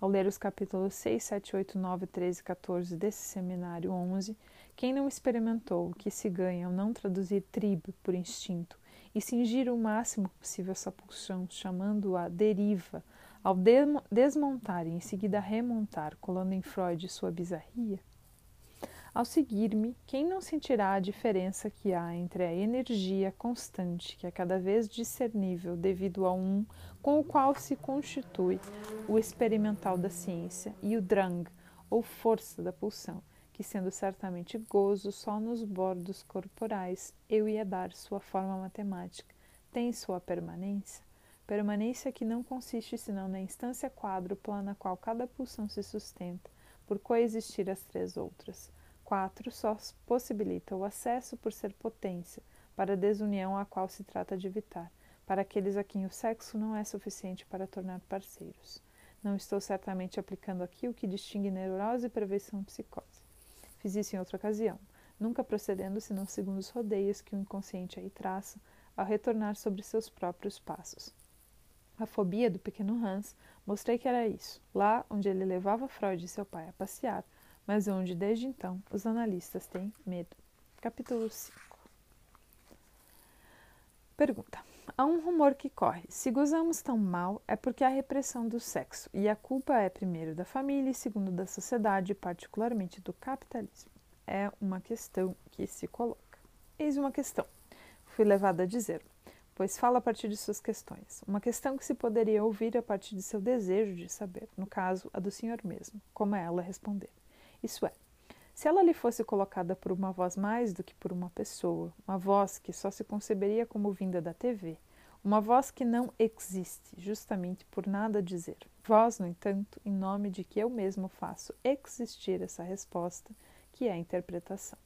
Ao ler os capítulos 6, 7, 8, 9, 13 e 14 desse seminário 11, quem não experimentou o que se ganha ao não traduzir tribo por instinto e cingir o máximo possível essa pulsão, chamando-a deriva, ao desmontar e em seguida remontar, colando em Freud sua bizarria, ao seguir-me, quem não sentirá a diferença que há entre a energia constante, que é cada vez discernível devido a um com o qual se constitui o experimental da ciência, e o drang, ou força da pulsão, que sendo certamente gozo só nos bordos corporais, eu ia dar sua forma matemática, tem sua permanência? Permanência que não consiste senão na instância quádrupla na qual cada pulsão se sustenta, por coexistir as três outras 4 só possibilita o acesso por ser potência para a desunião a qual se trata de evitar, para aqueles a quem o sexo não é suficiente para tornar parceiros. Não estou certamente aplicando aqui o que distingue neurose e prevenção psicose. Fiz isso em outra ocasião, nunca procedendo senão segundo os rodeios que o inconsciente aí traça ao retornar sobre seus próprios passos. A fobia do pequeno Hans mostrei que era isso, lá onde ele levava Freud e seu pai a passear, mas onde desde então os analistas têm medo. Capítulo 5 Pergunta: Há um rumor que corre. Se gozamos tão mal é porque há repressão do sexo, e a culpa é primeiro da família e segundo da sociedade, particularmente do capitalismo. É uma questão que se coloca. Eis uma questão. Fui levada a dizer, pois fala a partir de suas questões. Uma questão que se poderia ouvir a partir de seu desejo de saber, no caso, a do senhor mesmo, como ela responder. Isso é, se ela lhe fosse colocada por uma voz mais do que por uma pessoa, uma voz que só se conceberia como vinda da TV, uma voz que não existe, justamente por nada dizer. Voz, no entanto, em nome de que eu mesmo faço existir essa resposta, que é a interpretação.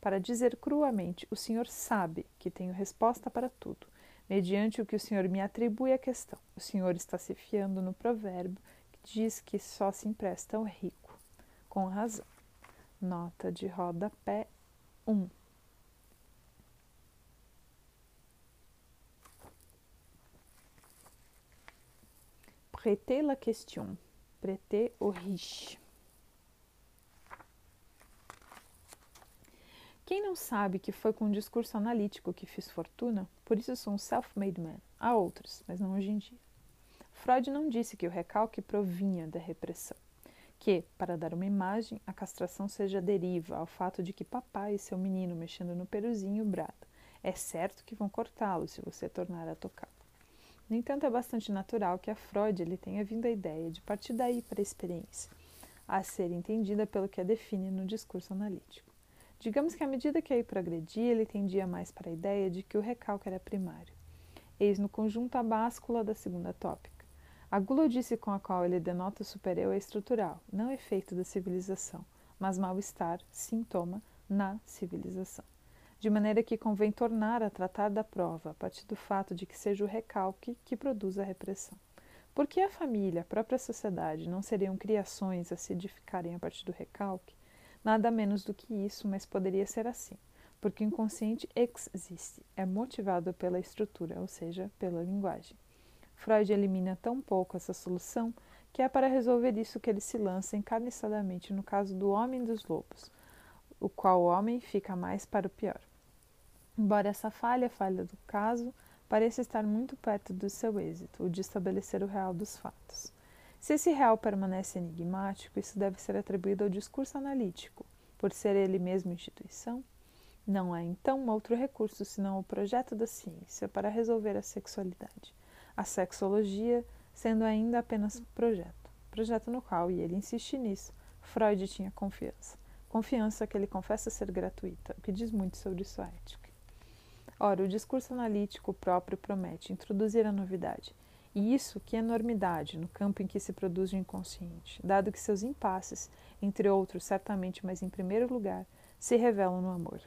Para dizer cruamente, o Senhor sabe que tenho resposta para tudo, mediante o que o Senhor me atribui à questão. O Senhor está se fiando no provérbio que diz que só se empresta ao rico com razão. Nota de rodapé 1. Prêtez la question. Prêtez au riche. Quem não sabe que foi com um discurso analítico que fiz fortuna, por isso sou um self-made man. Há outros, mas não hoje em dia. Freud não disse que o recalque provinha da repressão, que, para dar uma imagem, a castração seja deriva ao fato de que papai e seu menino mexendo no peruzinho brada. É certo que vão cortá-lo se você tornar a tocá-lo. No entanto, é bastante natural que a Freud ele tenha vindo a ideia de partir daí para a experiência, a ser entendida pelo que a define no discurso analítico. Digamos que à medida que aí progredia, ele tendia mais para a ideia de que o recalque era primário. Eis no conjunto a báscula da segunda tópica. A gulodice com a qual ele denota o supereu é estrutural, não efeito da civilização, mas mal-estar, sintoma, na civilização. De maneira que convém tornar a tratar da prova a partir do fato de que seja o recalque que produz a repressão. Porque a família, a própria sociedade, não seriam criações a se edificarem a partir do recalque? Nada menos do que isso, mas poderia ser assim, porque o inconsciente existe, é motivado pela estrutura, ou seja, pela linguagem. Freud elimina tão pouco essa solução que é para resolver isso que ele se lança encarniçadamente no caso do Homem dos Lobos, o qual o homem fica mais para o pior. Embora essa falha, falha do caso, pareça estar muito perto do seu êxito, o de estabelecer o real dos fatos. Se esse real permanece enigmático, isso deve ser atribuído ao discurso analítico, por ser ele mesmo instituição? Não há então outro recurso senão o projeto da ciência para resolver a sexualidade. A sexologia sendo ainda apenas projeto, projeto no qual, e ele insiste nisso, Freud tinha confiança. Confiança que ele confessa ser gratuita, o que diz muito sobre sua ética. Ora, o discurso analítico próprio promete introduzir a novidade, e isso que é enormidade no campo em que se produz o inconsciente, dado que seus impasses, entre outros, certamente, mas em primeiro lugar, se revelam no amor.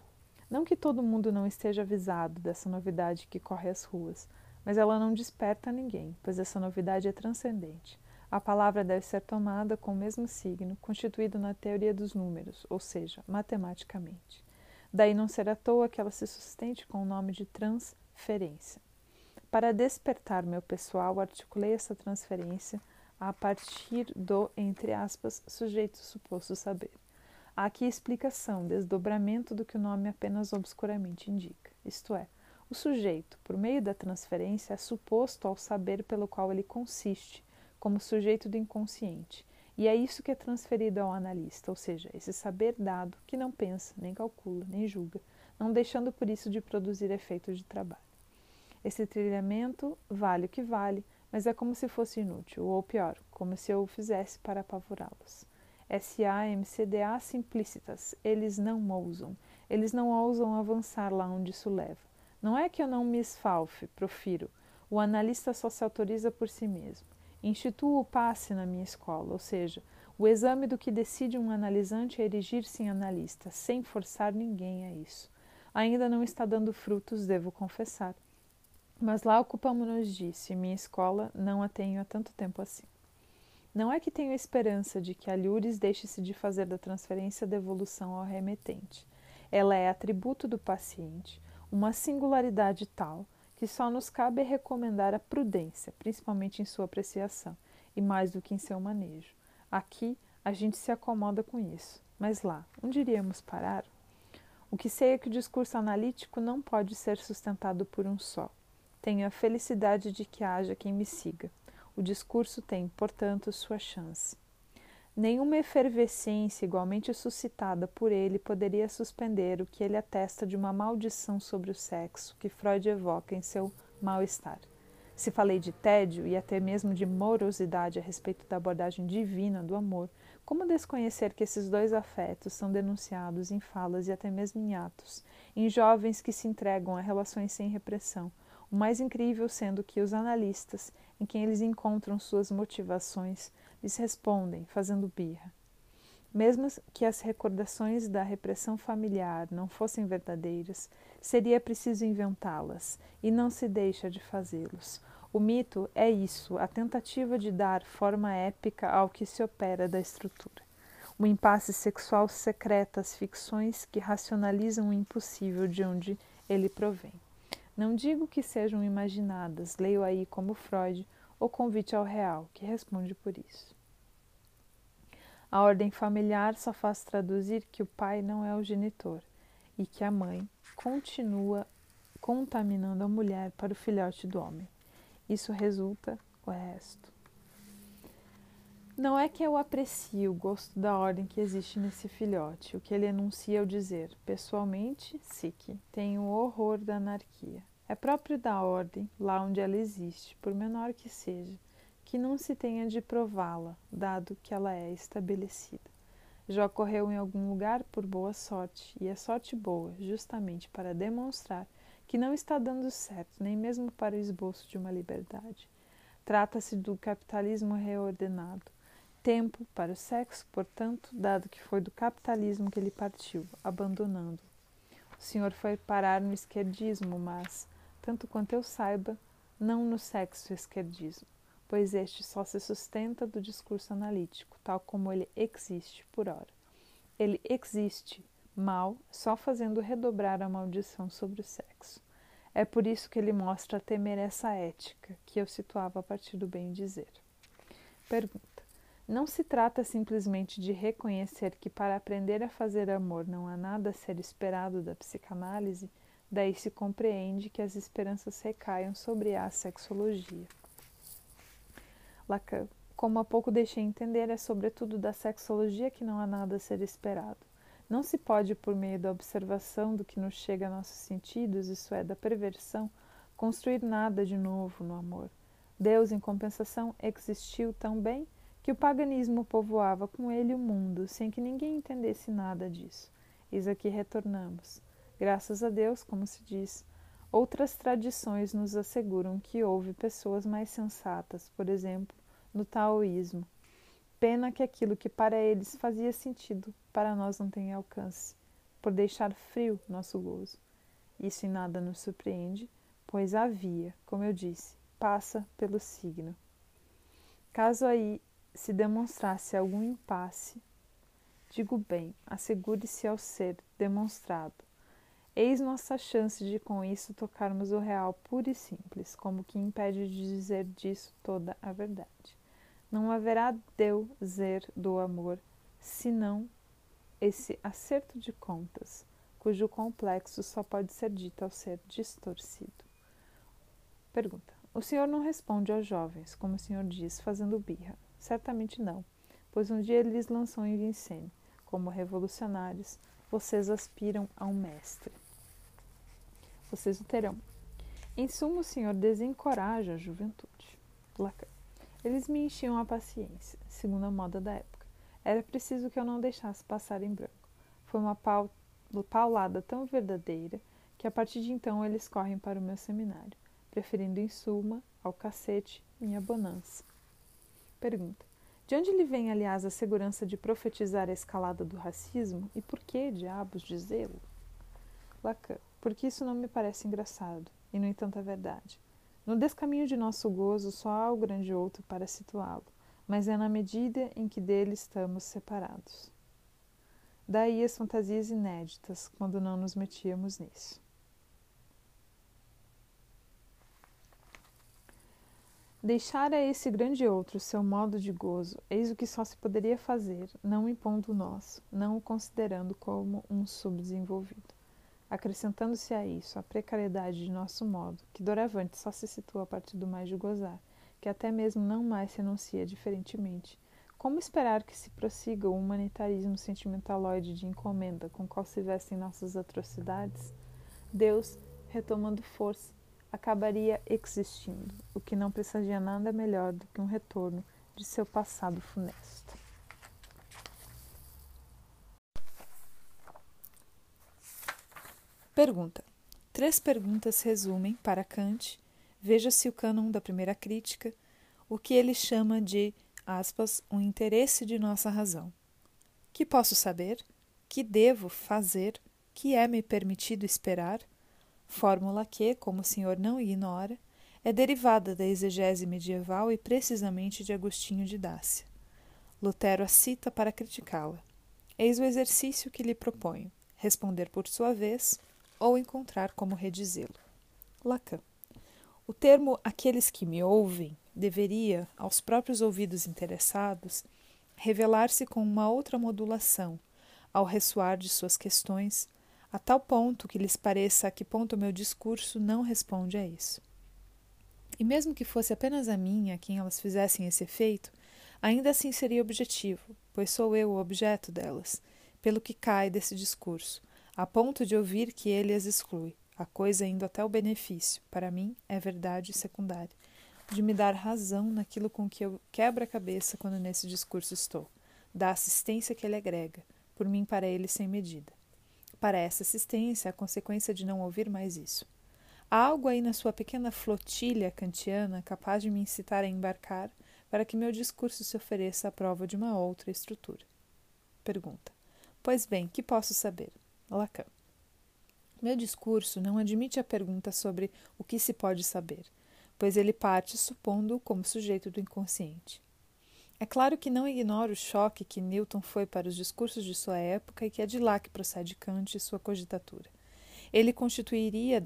Não que todo mundo não esteja avisado dessa novidade que corre às ruas, mas ela não desperta ninguém, pois essa novidade é transcendente. A palavra deve ser tomada com o mesmo signo, constituído na teoria dos números, ou seja, matematicamente. Daí não ser à toa que ela se sustente com o nome de transferência. Para despertar meu pessoal, articulei essa transferência a partir do, entre aspas, sujeito suposto saber. Há aqui explicação, desdobramento do que o nome apenas obscuramente indica, isto é, o sujeito, por meio da transferência, é suposto ao saber pelo qual ele consiste, como sujeito do inconsciente, e é isso que é transferido ao analista, ou seja, esse saber dado que não pensa, nem calcula, nem julga, não deixando por isso de produzir efeitos de trabalho. Esse trilhamento vale o que vale, mas é como se fosse inútil, ou pior, como se eu o fizesse para apavorá-los. S.A.M.C.D.A. simplicitas, eles não ousam, eles não ousam avançar lá onde isso leva. Não é que eu não me esfalfe, profiro, o analista só se autoriza por si mesmo. Instituo o passe na minha escola, ou seja, o exame do que decide um analisante é erigir-se em analista, sem forçar ninguém a isso. Ainda não está dando frutos, devo confessar. Mas lá ocupamos-nos disso, e minha escola não a tenho há tanto tempo assim. Não é que tenho esperança de que a Lures deixe-se de fazer da transferência da evolução ao remetente. Ela é atributo do paciente, uma singularidade tal que só nos cabe recomendar a prudência, principalmente em sua apreciação, e mais do que em seu manejo. Aqui a gente se acomoda com isso, mas lá, onde iríamos parar? O que sei é que o discurso analítico não pode ser sustentado por um só. Tenho a felicidade de que haja quem me siga. O discurso tem, portanto, sua chance. Nenhuma efervescência igualmente suscitada por ele poderia suspender o que ele atesta de uma maldição sobre o sexo que Freud evoca em seu mal-estar. Se falei de tédio e até mesmo de morosidade a respeito da abordagem divina do amor, como desconhecer que esses dois afetos são denunciados em falas e até mesmo em atos, em jovens que se entregam a relações sem repressão, o mais incrível sendo que os analistas, em quem eles encontram suas motivações, lhes respondem, fazendo birra. Mesmo que as recordações da repressão familiar não fossem verdadeiras, seria preciso inventá-las, e não se deixa de fazê-los. O mito é isso, a tentativa de dar forma épica ao que se opera da estrutura. O impasse sexual secreta as ficções que racionalizam o impossível de onde ele provém. Não digo que sejam imaginadas, leio aí como Freud o convite ao real, que responde por isso. A ordem familiar só faz traduzir que o pai não é o genitor e que a mãe continua contaminando a mulher para o filhote do homem. Isso resulta o resto. Não é que eu aprecie o gosto da ordem que existe nesse filhote, o que ele enuncia ao dizer, pessoalmente, Siki, tenho horror da anarquia. É próprio da ordem, lá onde ela existe, por menor que seja, que não se tenha de prová-la, dado que ela é estabelecida. Já ocorreu em algum lugar por boa sorte, e é sorte boa, justamente para demonstrar que não está dando certo, nem mesmo para o esboço de uma liberdade. Trata-se do capitalismo reordenado, tempo para o sexo, portanto, dado que foi do capitalismo que ele partiu, abandonando. O senhor foi parar no esquerdismo, mas, tanto quanto eu saiba, não no sexo esquerdismo, pois este só se sustenta do discurso analítico, tal como ele existe por ora. Ele existe, mal, só fazendo redobrar a maldição sobre o sexo. É por isso que ele mostra temer essa ética que eu situava a partir do bem dizer. Pergunta. Não se trata simplesmente de reconhecer que para aprender a fazer amor não há nada a ser esperado da psicanálise, daí se compreende que as esperanças recaiam sobre a sexologia. Lacan, como há pouco deixei entender, é sobretudo da sexologia que não há nada a ser esperado. Não se pode, por meio da observação do que nos chega a nossos sentidos, isso é, da perversão, construir nada de novo no amor. Deus, em compensação, existiu tão bem que o paganismo povoava com ele o mundo, sem que ninguém entendesse nada disso. Eis aqui retornamos. Graças a Deus, como se diz, outras tradições nos asseguram que houve pessoas mais sensatas, por exemplo, no taoísmo. Pena que aquilo que para eles fazia sentido, para nós não tem alcance, por deixar frio nosso gozo. Isso em nada nos surpreende, pois havia, como eu disse, passa pelo signo. Caso aí se demonstrasse algum impasse, digo bem, assegure-se ao ser demonstrado. Eis nossa chance de com isso tocarmos o real puro e simples, como que impede de dizer disso toda a verdade. Não haverá Deus ser do amor, senão esse acerto de contas, cujo complexo só pode ser dito ao ser distorcido. Pergunta: O senhor não responde aos jovens, como o senhor diz, fazendo birra. Certamente não, pois um dia eles lançam em Vincennes. Como revolucionários, vocês aspiram a um mestre. Vocês o terão. Em suma, o Senhor desencoraja a juventude. Lacan. Eles me enchiam a paciência, segundo a moda da época. Era preciso que eu não deixasse passar em branco. Foi uma paulada tão verdadeira que a partir de então eles correm para o meu seminário, preferindo em suma ao cacete minha bonança. Pergunta: De onde lhe vem, aliás, a segurança de profetizar a escalada do racismo e por que, diabos, dizê-lo? Lacan: Porque isso não me parece engraçado, e no entanto é verdade. No descaminho de nosso gozo só há o grande outro para situá-lo, mas é na medida em que dele estamos separados. Daí as fantasias inéditas, quando não nos metíamos nisso. Deixar a esse grande outro seu modo de gozo, eis o que só se poderia fazer, não impondo o nosso, não o considerando como um subdesenvolvido. Acrescentando-se a isso a precariedade de nosso modo, que doravante só se situa a partir do mais de gozar, que até mesmo não mais se enuncia diferentemente, como esperar que se prossiga o humanitarismo sentimentaloide de encomenda com qual se vestem nossas atrocidades? Deus, retomando força, acabaria existindo, o que não precisaria nada melhor do que um retorno de seu passado funesto. Pergunta. Três perguntas resumem, para Kant, veja-se o cânon da primeira crítica, o que ele chama de, aspas, um interesse de nossa razão. Que posso saber? Que devo fazer? Que é me permitido esperar? fórmula que, como o senhor não ignora, é derivada da exegese medieval e precisamente de Agostinho de Dácia. Lutero a cita para criticá-la. Eis o exercício que lhe proponho: responder por sua vez ou encontrar como redizê-lo. Lacan. O termo aqueles que me ouvem deveria, aos próprios ouvidos interessados, revelar-se com uma outra modulação, ao ressoar de suas questões, a tal ponto que lhes pareça a que ponto meu discurso não responde a isso. E mesmo que fosse apenas a mim a quem elas fizessem esse efeito, ainda assim seria objetivo, pois sou eu o objeto delas, pelo que cai desse discurso, a ponto de ouvir que ele as exclui, a coisa indo até o benefício, para mim é verdade secundária, de me dar razão naquilo com que eu quebro a cabeça quando nesse discurso estou, da assistência que ele agrega, por mim para ele sem medida. Para essa assistência, a consequência de não ouvir mais isso. Há algo aí na sua pequena flotilha kantiana capaz de me incitar a embarcar para que meu discurso se ofereça à prova de uma outra estrutura. Pergunta. Pois bem, que posso saber? Lacan. Meu discurso não admite a pergunta sobre o que se pode saber, pois ele parte supondo-o como sujeito do inconsciente. É claro que não ignoro o choque que Newton foi para os discursos de sua época e que é de lá que procede Kant e sua cogitatura. Ele constituiria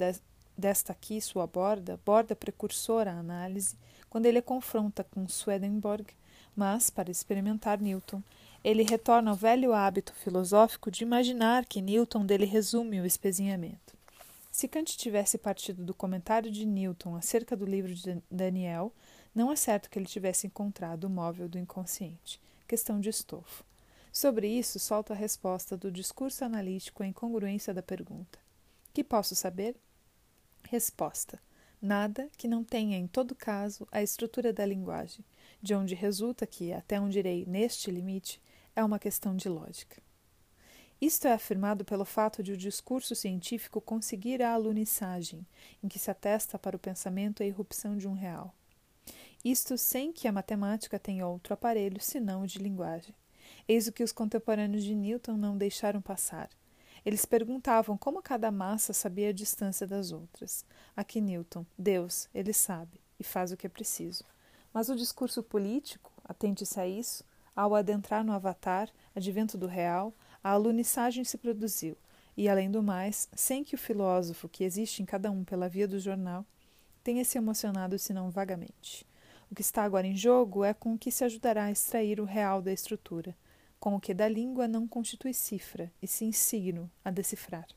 desta aqui sua borda, borda precursora à análise, quando ele a confronta com Swedenborg, mas, para experimentar Newton, ele retorna ao velho hábito filosófico de imaginar que Newton dele resume o espezinhamento. Se Kant tivesse partido do comentário de Newton acerca do livro de Daniel, não é certo que ele tivesse encontrado o móvel do inconsciente. Questão de estofo. Sobre isso, solto a resposta do discurso analítico à incongruência da pergunta. Que posso saber? Resposta: Nada que não tenha, em todo caso, a estrutura da linguagem, de onde resulta que, até onde irei neste limite, é uma questão de lógica. Isto é afirmado pelo fato de o discurso científico conseguir a alunissagem, em que se atesta para o pensamento a irrupção de um real. Isto sem que a matemática tenha outro aparelho senão o de linguagem. Eis o que os contemporâneos de Newton não deixaram passar. Eles perguntavam como cada massa sabia a distância das outras. Aqui Newton, Deus, ele sabe e faz o que é preciso. Mas o discurso político, atente-se a isso, ao adentrar no avatar, advento do real, a alunissagem se produziu, e além do mais, sem que o filósofo que existe em cada um pela via do jornal tenha se emocionado senão vagamente. O que está agora em jogo é com o que se ajudará a extrair o real da estrutura, com o que da língua não constitui cifra, e sim signo a decifrar.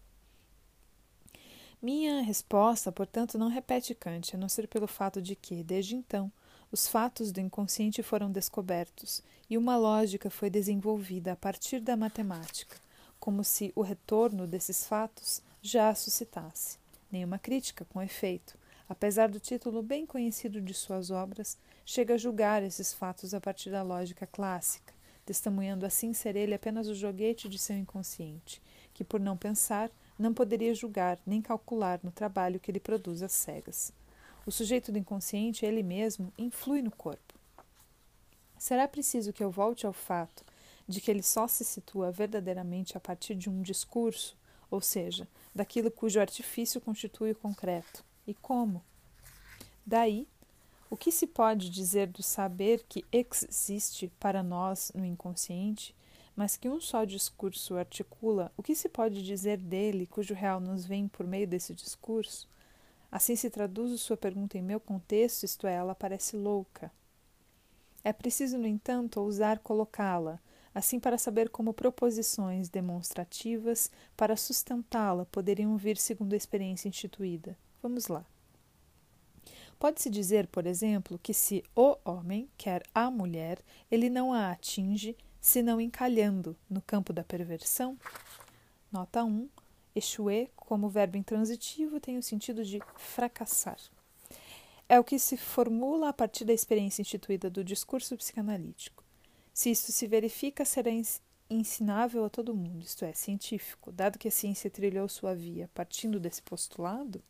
Minha resposta, portanto, não repete Kant, a não ser pelo fato de que, desde então, os fatos do inconsciente foram descobertos e uma lógica foi desenvolvida a partir da matemática, como se o retorno desses fatos já suscitasse. Nenhuma crítica, com efeito, apesar do título bem conhecido de suas obras, chega a julgar esses fatos a partir da lógica clássica, testemunhando assim ser ele apenas o joguete de seu inconsciente, que, por não pensar, não poderia julgar nem calcular no trabalho que ele produz às cegas. O sujeito do inconsciente, ele mesmo, influi no corpo. Será preciso que eu volte ao fato de que ele só se situa verdadeiramente a partir de um discurso, ou seja, daquilo cujo artifício constitui o concreto. E como? Daí, o que se pode dizer do saber que existe para nós no inconsciente, mas que um só discurso articula, o que se pode dizer dele cujo real nos vem por meio desse discurso? Assim se traduz sua pergunta em meu contexto, isto é, ela parece louca. É preciso, no entanto, ousar colocá-la, assim para saber como proposições demonstrativas para sustentá-la poderiam vir segundo a experiência instituída. Vamos lá. Pode-se dizer, por exemplo, que se o homem quer a mulher, ele não a atinge senão encalhando no campo da perversão? Nota 1. Échouer, como verbo intransitivo, tem o sentido de fracassar. É o que se formula a partir da experiência instituída do discurso psicanalítico. Se isto se verifica, será ensinável a todo mundo, isto é, científico, dado que a ciência trilhou sua via partindo desse postulado?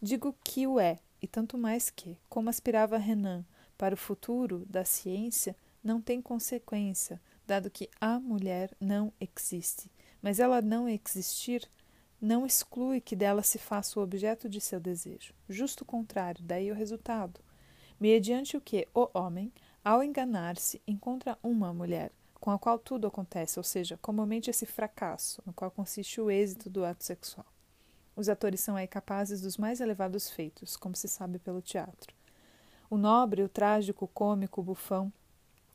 Digo que o é, e tanto mais que, como aspirava Renan para o futuro da ciência, não tem consequência, dado que a mulher não existe. Mas ela não existir não exclui que dela se faça o objeto de seu desejo. Justo o contrário, daí o resultado. Mediante o que o homem, ao enganar-se, encontra uma mulher, com a qual tudo acontece, ou seja, comumente esse fracasso, no qual consiste o êxito do ato sexual. Os atores são aí capazes dos mais elevados feitos, como se sabe pelo teatro. O nobre, o trágico, o cômico, o bufão,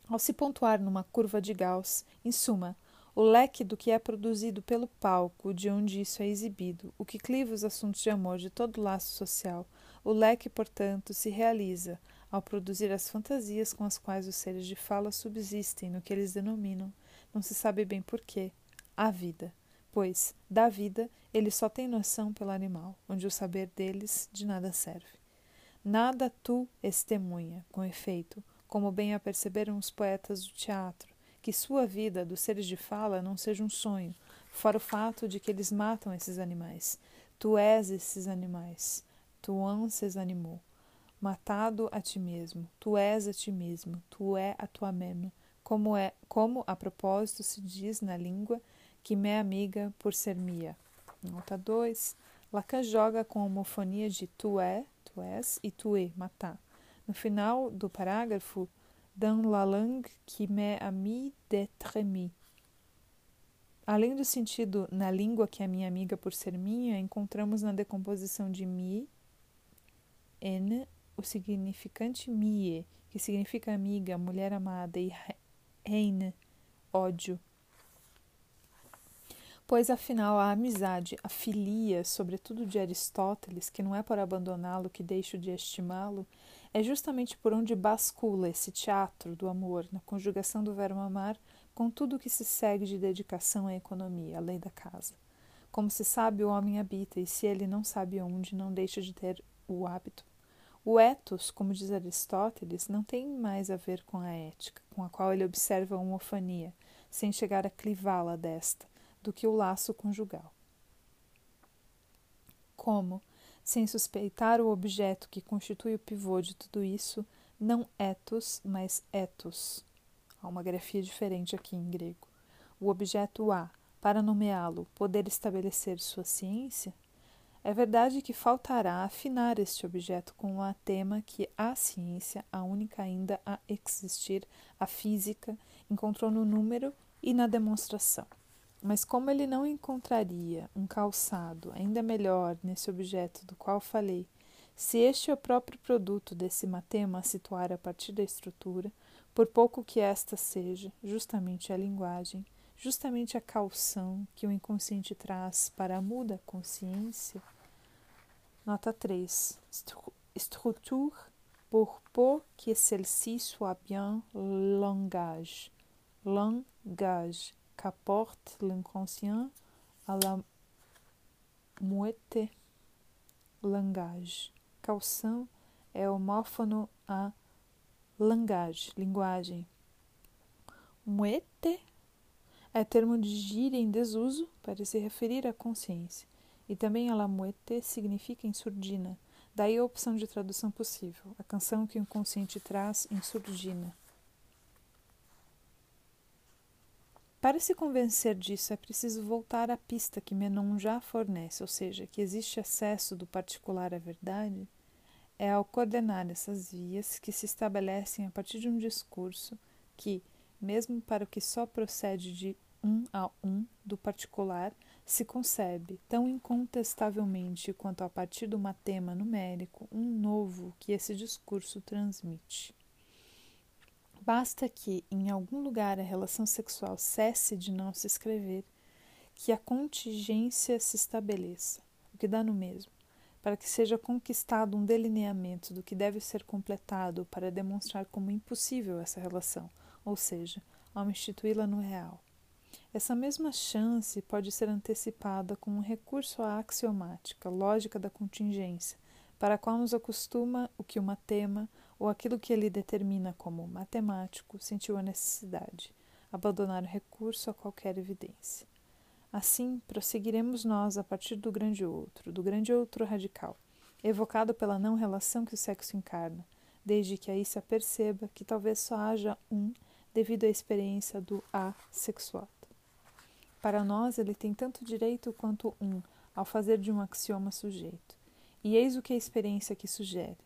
ao se pontuar numa curva de Gauss, em suma, o leque do que é produzido pelo palco, de onde isso é exibido, o que cliva os assuntos de amor de todo laço social, o leque, portanto, se realiza ao produzir as fantasias com as quais os seres de fala subsistem no que eles denominam, não se sabe bem porquê, a vida, pois, da vida, eles só têm noção pelo animal, onde o saber deles de nada serve. Nada tu estemunha, com efeito, como bem aperceberam os poetas do teatro, que sua vida dos seres de fala não seja um sonho, fora o fato de que eles matam esses animais. Tu és esses animais, tu anses animou, matado a ti mesmo, tu és a ti mesmo, tu é a tua meme, como é, como a propósito se diz na língua que me amiga por ser mia. Nota 2. Lacan joga com a homofonia de tu é, tu és e tu é, matar. No final do parágrafo, dans la langue qui m'est amie d'être mi. Além do sentido na língua que é minha amiga por ser minha, encontramos na decomposição de mi, n, o significante mie, que significa amiga, mulher amada, e reine, ódio. Pois afinal a amizade, a filia, sobretudo de Aristóteles, que não é por abandoná-lo que deixo de estimá-lo, é justamente por onde bascula esse teatro do amor, na conjugação do verbo amar com tudo o que se segue de dedicação à economia, lei da casa. Como se sabe, o homem habita, e se ele não sabe onde, não deixa de ter o hábito. O ethos, como diz Aristóteles, não tem mais a ver com a ética, com a qual ele observa a homofania, sem chegar a clivá-la desta, do que o laço conjugal. Como, sem suspeitar o objeto que constitui o pivô de tudo isso, não ethos, mas ethos. Há uma grafia diferente aqui em grego. O objeto A, para nomeá-lo, poder estabelecer sua ciência? É verdade que faltará afinar este objeto com o tema que a ciência, a única ainda a existir, a física, encontrou no número e na demonstração. Mas como ele não encontraria um calçado ainda melhor nesse objeto do qual falei, se este é o próprio produto desse matema a situar a partir da estrutura, por pouco que esta seja justamente a linguagem, justamente a calção que o inconsciente traz para a muda consciência. Nota 3. Structure pour peu que celle-ci soit bien langage. Langage qu'apporte l'inconscient à la moite langage. Calção é homófono a langage, linguagem. Muete é termo de gíria em desuso para se referir à consciência. E também a la muete significa em surdina. Daí a opção de tradução possível, a canção que o inconsciente traz em surdina. Para se convencer disso, é preciso voltar à pista que Menon já fornece, ou seja, que existe acesso do particular à verdade, é ao coordenar essas vias que se estabelecem a partir de um discurso que, mesmo para o que só procede de um a um do particular, se concebe tão incontestavelmente quanto a partir do matema numérico um novo que esse discurso transmite. Basta que, em algum lugar, a relação sexual cesse de não se escrever, que a contingência se estabeleça, o que dá no mesmo, para que seja conquistado um delineamento do que deve ser completado para demonstrar como impossível essa relação, ou seja, ao instituí-la no real. Essa mesma chance pode ser antecipada com um recurso à axiomática, lógica da contingência, para a qual nos acostuma o que uma tema ou aquilo que ele determina como matemático sentiu a necessidade, abandonar o recurso a qualquer evidência. Assim, prosseguiremos nós a partir do grande outro, do grande outro radical, evocado pela não relação que o sexo encarna, desde que aí se aperceba que talvez só haja um devido à experiência do assexuado. Para nós, ele tem tanto direito quanto um ao fazer de um axioma sujeito. E eis o que a experiência que sugere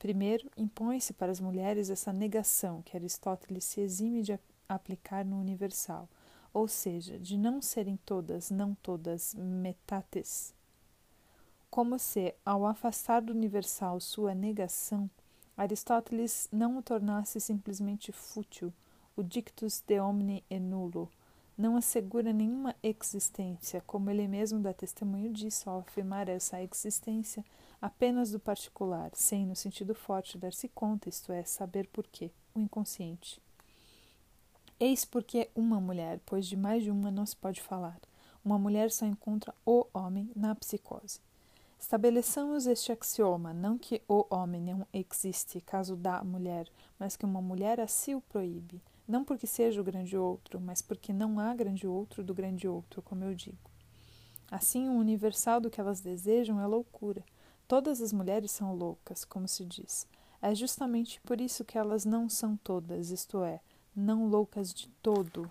Primeiro, impõe-se para as mulheres essa negação que Aristóteles se exime de aplicar no universal, ou seja, de não serem todas, não todas, metates. Como se, ao afastar do universal sua negação, Aristóteles não o tornasse simplesmente fútil, o dictus de omni e nulo, não assegura nenhuma existência, como ele mesmo dá testemunho disso ao afirmar essa existência apenas do particular, sem, no sentido forte, dar-se conta, isto é, saber por quê, o inconsciente. Eis porque uma mulher, pois de mais de uma não se pode falar. Uma mulher só encontra o homem na psicose. Estabeleçamos este axioma, não que o homem não existe, caso da mulher, mas que uma mulher a si o proíbe, não porque seja o grande outro, mas porque não há grande outro do grande outro, como eu digo. Assim, o universal do que elas desejam é loucura. Todas as mulheres são loucas, como se diz. É justamente por isso que elas não são todas, isto é, não loucas de todo.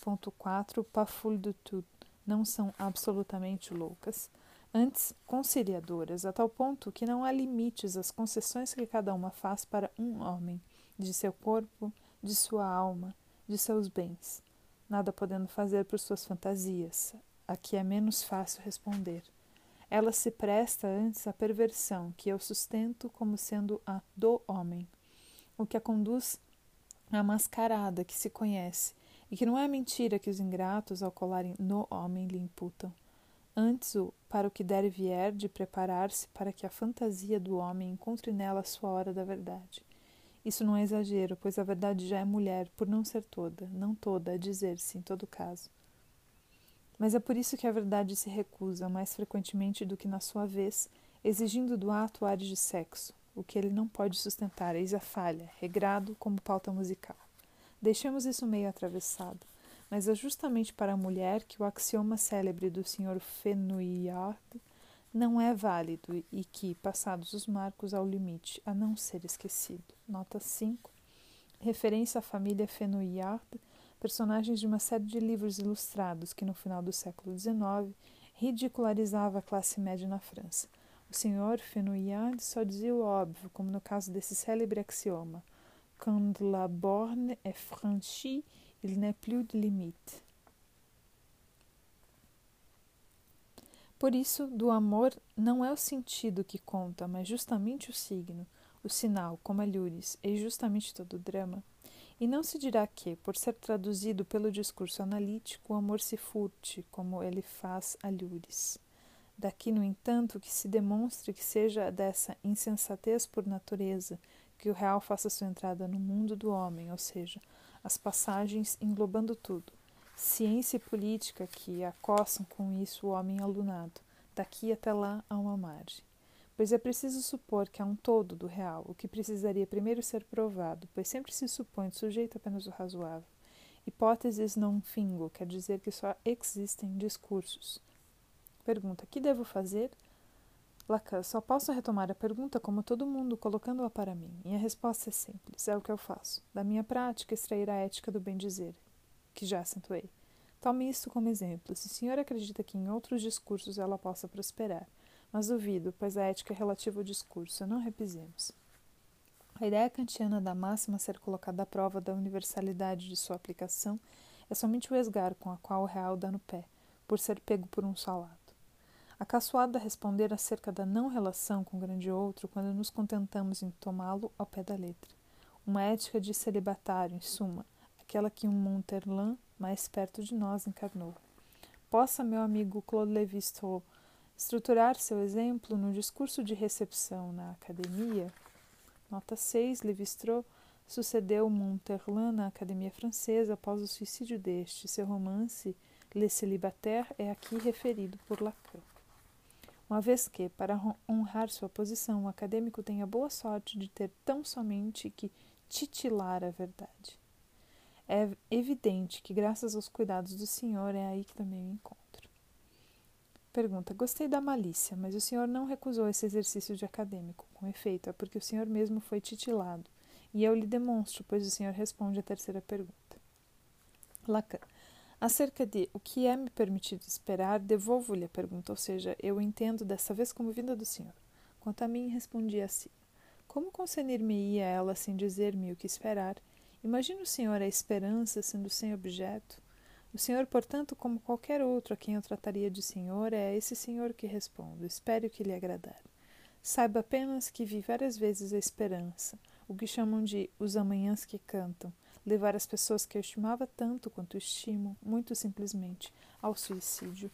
Ponto 4. Paful do tudo. Não são absolutamente loucas. Antes, conciliadoras, a tal ponto que não há limites às concessões que cada uma faz para um homem, de seu corpo, de sua alma, de seus bens, nada podendo fazer por suas fantasias, a que é menos fácil responder. Ela se presta antes à perversão, que eu sustento como sendo a do homem, o que a conduz a mascarada que se conhece, e que não é mentira que os ingratos, ao colarem no homem, lhe imputam. Antes o para o que der e vier de preparar-se para que a fantasia do homem encontre nela a sua hora da verdade. Isso não é exagero, pois a verdade já é mulher, por não ser toda, não toda, a dizer-se, em todo caso. Mas é por isso que a verdade se recusa, mais frequentemente do que na sua vez, exigindo do ato ares de sexo, o que ele não pode sustentar, eis a falha, regrado como pauta musical. Deixemos isso meio atravessado, mas é justamente para a mulher que o axioma célebre do Sr. Fenouillard não é válido e que, passados os marcos ao limite, a não ser esquecido. Nota 5. Referência à família Fenouillard, personagens de uma série de livros ilustrados que, no final do século XIX, ridicularizava a classe média na França. O senhor Fenouillard só dizia o óbvio, como no caso desse célebre axioma: Quand la borne est franchie, il n'est plus de limite. Por isso, do amor não é o sentido que conta, mas justamente o signo, o sinal, como a Lures, e justamente todo o drama. E não se dirá que, por ser traduzido pelo discurso analítico, o amor se furte, como ele faz a Lures. Daqui, no entanto, que se demonstre que seja dessa insensatez por natureza que o real faça sua entrada no mundo do homem, ou seja, as passagens englobando tudo, ciência e política que acossam com isso o homem alunado, daqui até lá a uma margem. Pois é preciso supor que há um todo do real, o que precisaria primeiro ser provado, pois sempre se supõe sujeito apenas o razoável. Hipóteses não fingo quer dizer que só existem discursos, Pergunta: Que devo fazer? Lacan, só posso retomar a pergunta como todo mundo, colocando-a para mim. E a resposta é simples: é o que eu faço. Da minha prática, extrair a ética do bem-dizer, que já acentuei. Tome isto como exemplo. Se o senhor acredita que em outros discursos ela possa prosperar, mas duvido, pois a ética é relativa ao discurso, não repisemos. A ideia kantiana da máxima ser colocada à prova da universalidade de sua aplicação é somente o esgar com a qual o real dá no pé, por ser pego por um salado. Acaçoado a responder acerca da não relação com o grande outro quando nos contentamos em tomá-lo ao pé da letra. Uma ética de celibatário, em suma, aquela que um Monterland mais perto de nós encarnou. Possa meu amigo Claude Lévi-Strauss estruturar seu exemplo no discurso de recepção na academia? Nota 6. Lévi-Strauss sucedeu Monterland na Academia Francesa após o suicídio deste. Seu romance Le Célibataire é aqui referido por Lacan uma vez que, para honrar sua posição, o acadêmico tem a boa sorte de ter tão somente que titilar a verdade. É evidente que, graças aos cuidados do senhor, é aí que também o encontro. Pergunta: Gostei da malícia, mas o senhor não recusou esse exercício de acadêmico. Com efeito, é porque o senhor mesmo foi titilado. E eu lhe demonstro, pois o senhor responde a terceira pergunta. Lacan. Acerca de o que é me permitido esperar, devolvo-lhe a pergunta, ou seja, eu entendo dessa vez como vinda do Senhor. Quanto a mim, respondi assim: Como concernir-me-ia ela sem dizer-me o que esperar, Imagine o Senhor a esperança sendo sem objeto. O Senhor, portanto, como qualquer outro a quem eu trataria de Senhor, é a esse Senhor que respondo. Espere o que lhe agradar. Saiba apenas que vi várias vezes a esperança, o que chamam de os amanhãs que cantam, levar as pessoas que eu estimava tanto quanto estimo, muito simplesmente, ao suicídio.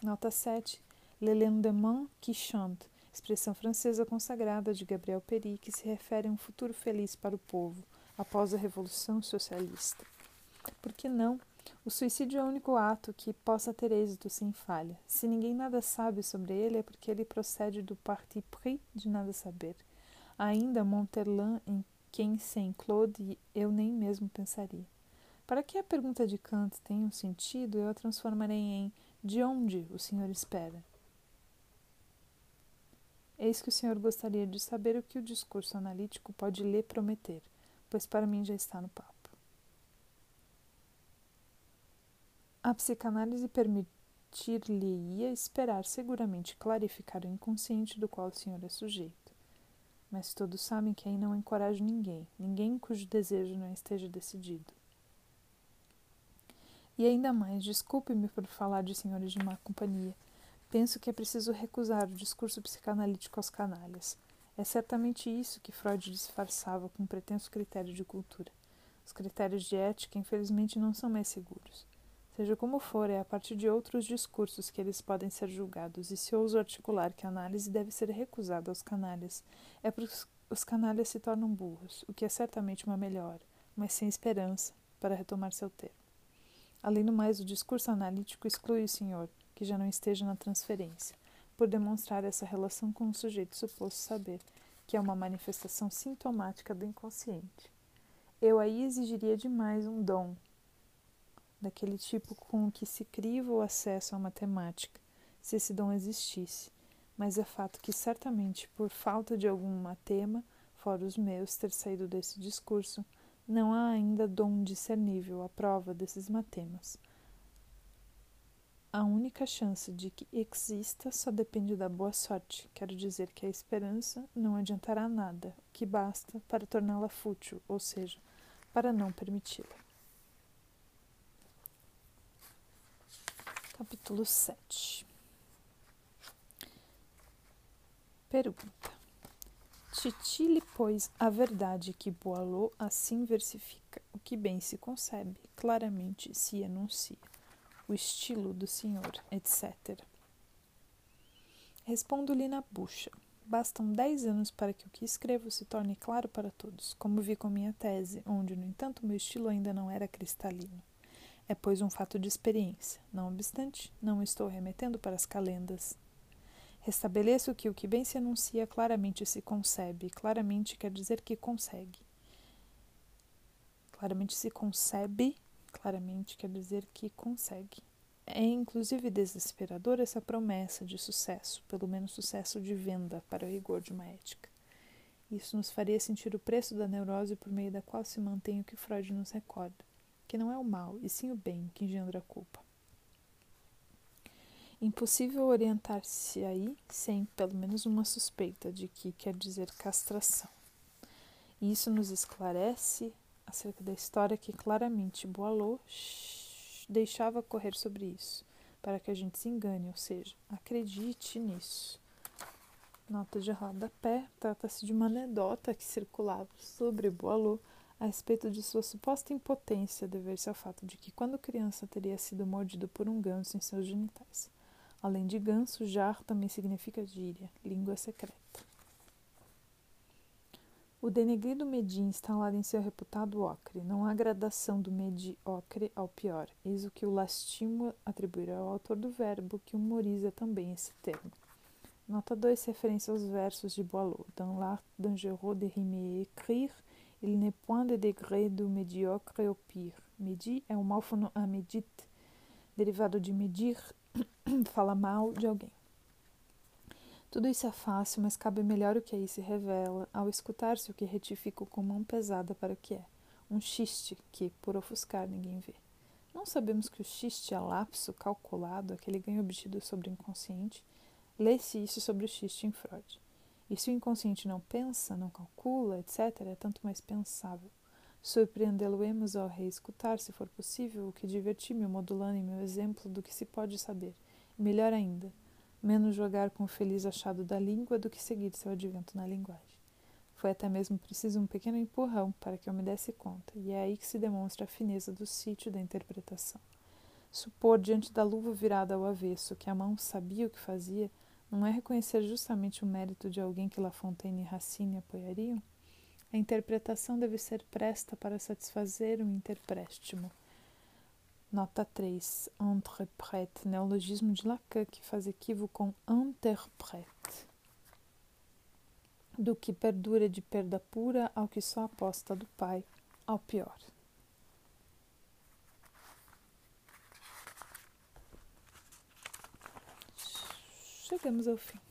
Nota 7. Le lendemain qui chante, expressão francesa consagrada de Gabriel Peri, que se refere a um futuro feliz para o povo, após a Revolução Socialista. Por que não? O suicídio é o único ato que possa ter êxito sem falha. Se ninguém nada sabe sobre ele, é porque ele procede do parti pris de nada saber. Ainda Monterland, em quem sem Claude eu nem mesmo pensaria. Para que a pergunta de Kant tenha um sentido, eu a transformarei em de onde o senhor espera? Eis que o senhor gostaria de saber o que o discurso analítico pode lhe prometer, pois para mim já está no papo. A psicanálise permitir-lhe-ia esperar seguramente clarificar o inconsciente do qual o senhor é sujeito. Mas todos sabem que aí não encorajo ninguém, ninguém cujo desejo não esteja decidido. E ainda mais, desculpe-me por falar de senhores de má companhia. Penso que é preciso recusar o discurso psicanalítico aos canalhas. É certamente isso que Freud disfarçava com um pretenso critério de cultura. Os critérios de ética, infelizmente, não são mais seguros. Seja como for, é a partir de outros discursos que eles podem ser julgados, e se ouso articular que a análise deve ser recusada aos canalhas, é porque os canalhas se tornam burros, o que é certamente uma melhora, mas sem esperança, para retomar seu termo. Além do mais, o discurso analítico exclui o senhor, que já não esteja na transferência, por demonstrar essa relação com o sujeito suposto saber, que é uma manifestação sintomática do inconsciente. Eu aí exigiria demais um dom, daquele tipo com que se criva o acesso à matemática, se esse dom existisse, mas é fato que certamente por falta de algum matema, fora os meus ter saído desse discurso, não há ainda dom discernível à prova desses matemas. A única chance de que exista só depende da boa sorte, quero dizer que a esperança não adiantará nada, que basta para torná-la fútil, ou seja, para não permiti-la. Capítulo 7 Pergunta Titile, pois, a verdade que Boileau assim versifica, o que bem se concebe, claramente se enuncia, o estilo do senhor, etc. Respondo-lhe na bucha. Bastam dez anos para que o que escrevo se torne claro para todos, como vi com minha tese, onde, no entanto, meu estilo ainda não era cristalino. É, pois, um fato de experiência. Não obstante, não estou remetendo para as calendas Restabeleço que o que bem se anuncia claramente se concebe, claramente quer dizer que consegue. Claramente se concebe, claramente quer dizer que consegue. É inclusive desesperador essa promessa de sucesso, pelo menos sucesso de venda, para o rigor de uma ética. Isso nos faria sentir o preço da neurose por meio da qual se mantém o que Freud nos recorda, que não é o mal, e sim o bem que engendra a culpa. Impossível orientar-se aí sem pelo menos uma suspeita de que quer dizer castração. E isso nos esclarece acerca da história que claramente Boileau deixava correr sobre isso, para que a gente se engane, ou seja, acredite nisso. Nota de rodapé trata-se de uma anedota que circulava sobre Boileau a respeito de sua suposta impotência dever-se ao fato de que, quando criança, teria sido mordido por um ganso em seus genitais. Além de ganso, jar também significa gíria, língua secreta. O denegrido medin instalado em seu reputado ocre. Não há gradação do mediocre ao pior. Eis o que o lastimo atribuirá ao autor do verbo, que humoriza também esse termo. Nota 2, referência aos versos de Boileau. Dans l'art dangereux de rimer et écrire, il n'est point de degré do médiocre au pire. Medi é o malfono amedit, derivado de medir, fala mal de alguém. Tudo isso é fácil, mas cabe melhor o que aí se revela ao escutar-se o que retifico com mão pesada para o que é, um xiste que, por ofuscar, ninguém vê. Não sabemos que o xiste é lapso calculado, aquele ganho obtido sobre o inconsciente. Lê-se isso sobre o xiste em Freud. E se o inconsciente não pensa, não calcula, etc., é tanto mais pensável. Surpreendê-lo-emos ao reescutar, se for possível, o que diverti-me modulando em meu exemplo do que se pode saber. E melhor ainda, menos jogar com o feliz achado da língua do que seguir seu advento na linguagem. Foi até mesmo preciso um pequeno empurrão para que eu me desse conta, e é aí que se demonstra a fineza do sítio da interpretação. Supor diante da luva virada ao avesso que a mão sabia o que fazia, não é reconhecer justamente o mérito de alguém que La Fontaine e Racine apoiariam? A interpretação deve ser presta para satisfazer o interpréstimo. Nota 3. Entreprète, neologismo de Lacan, que faz equívoco com interprète. Do que perdura de perda pura ao que só aposta do pai, ao pior. Chegamos ao fim.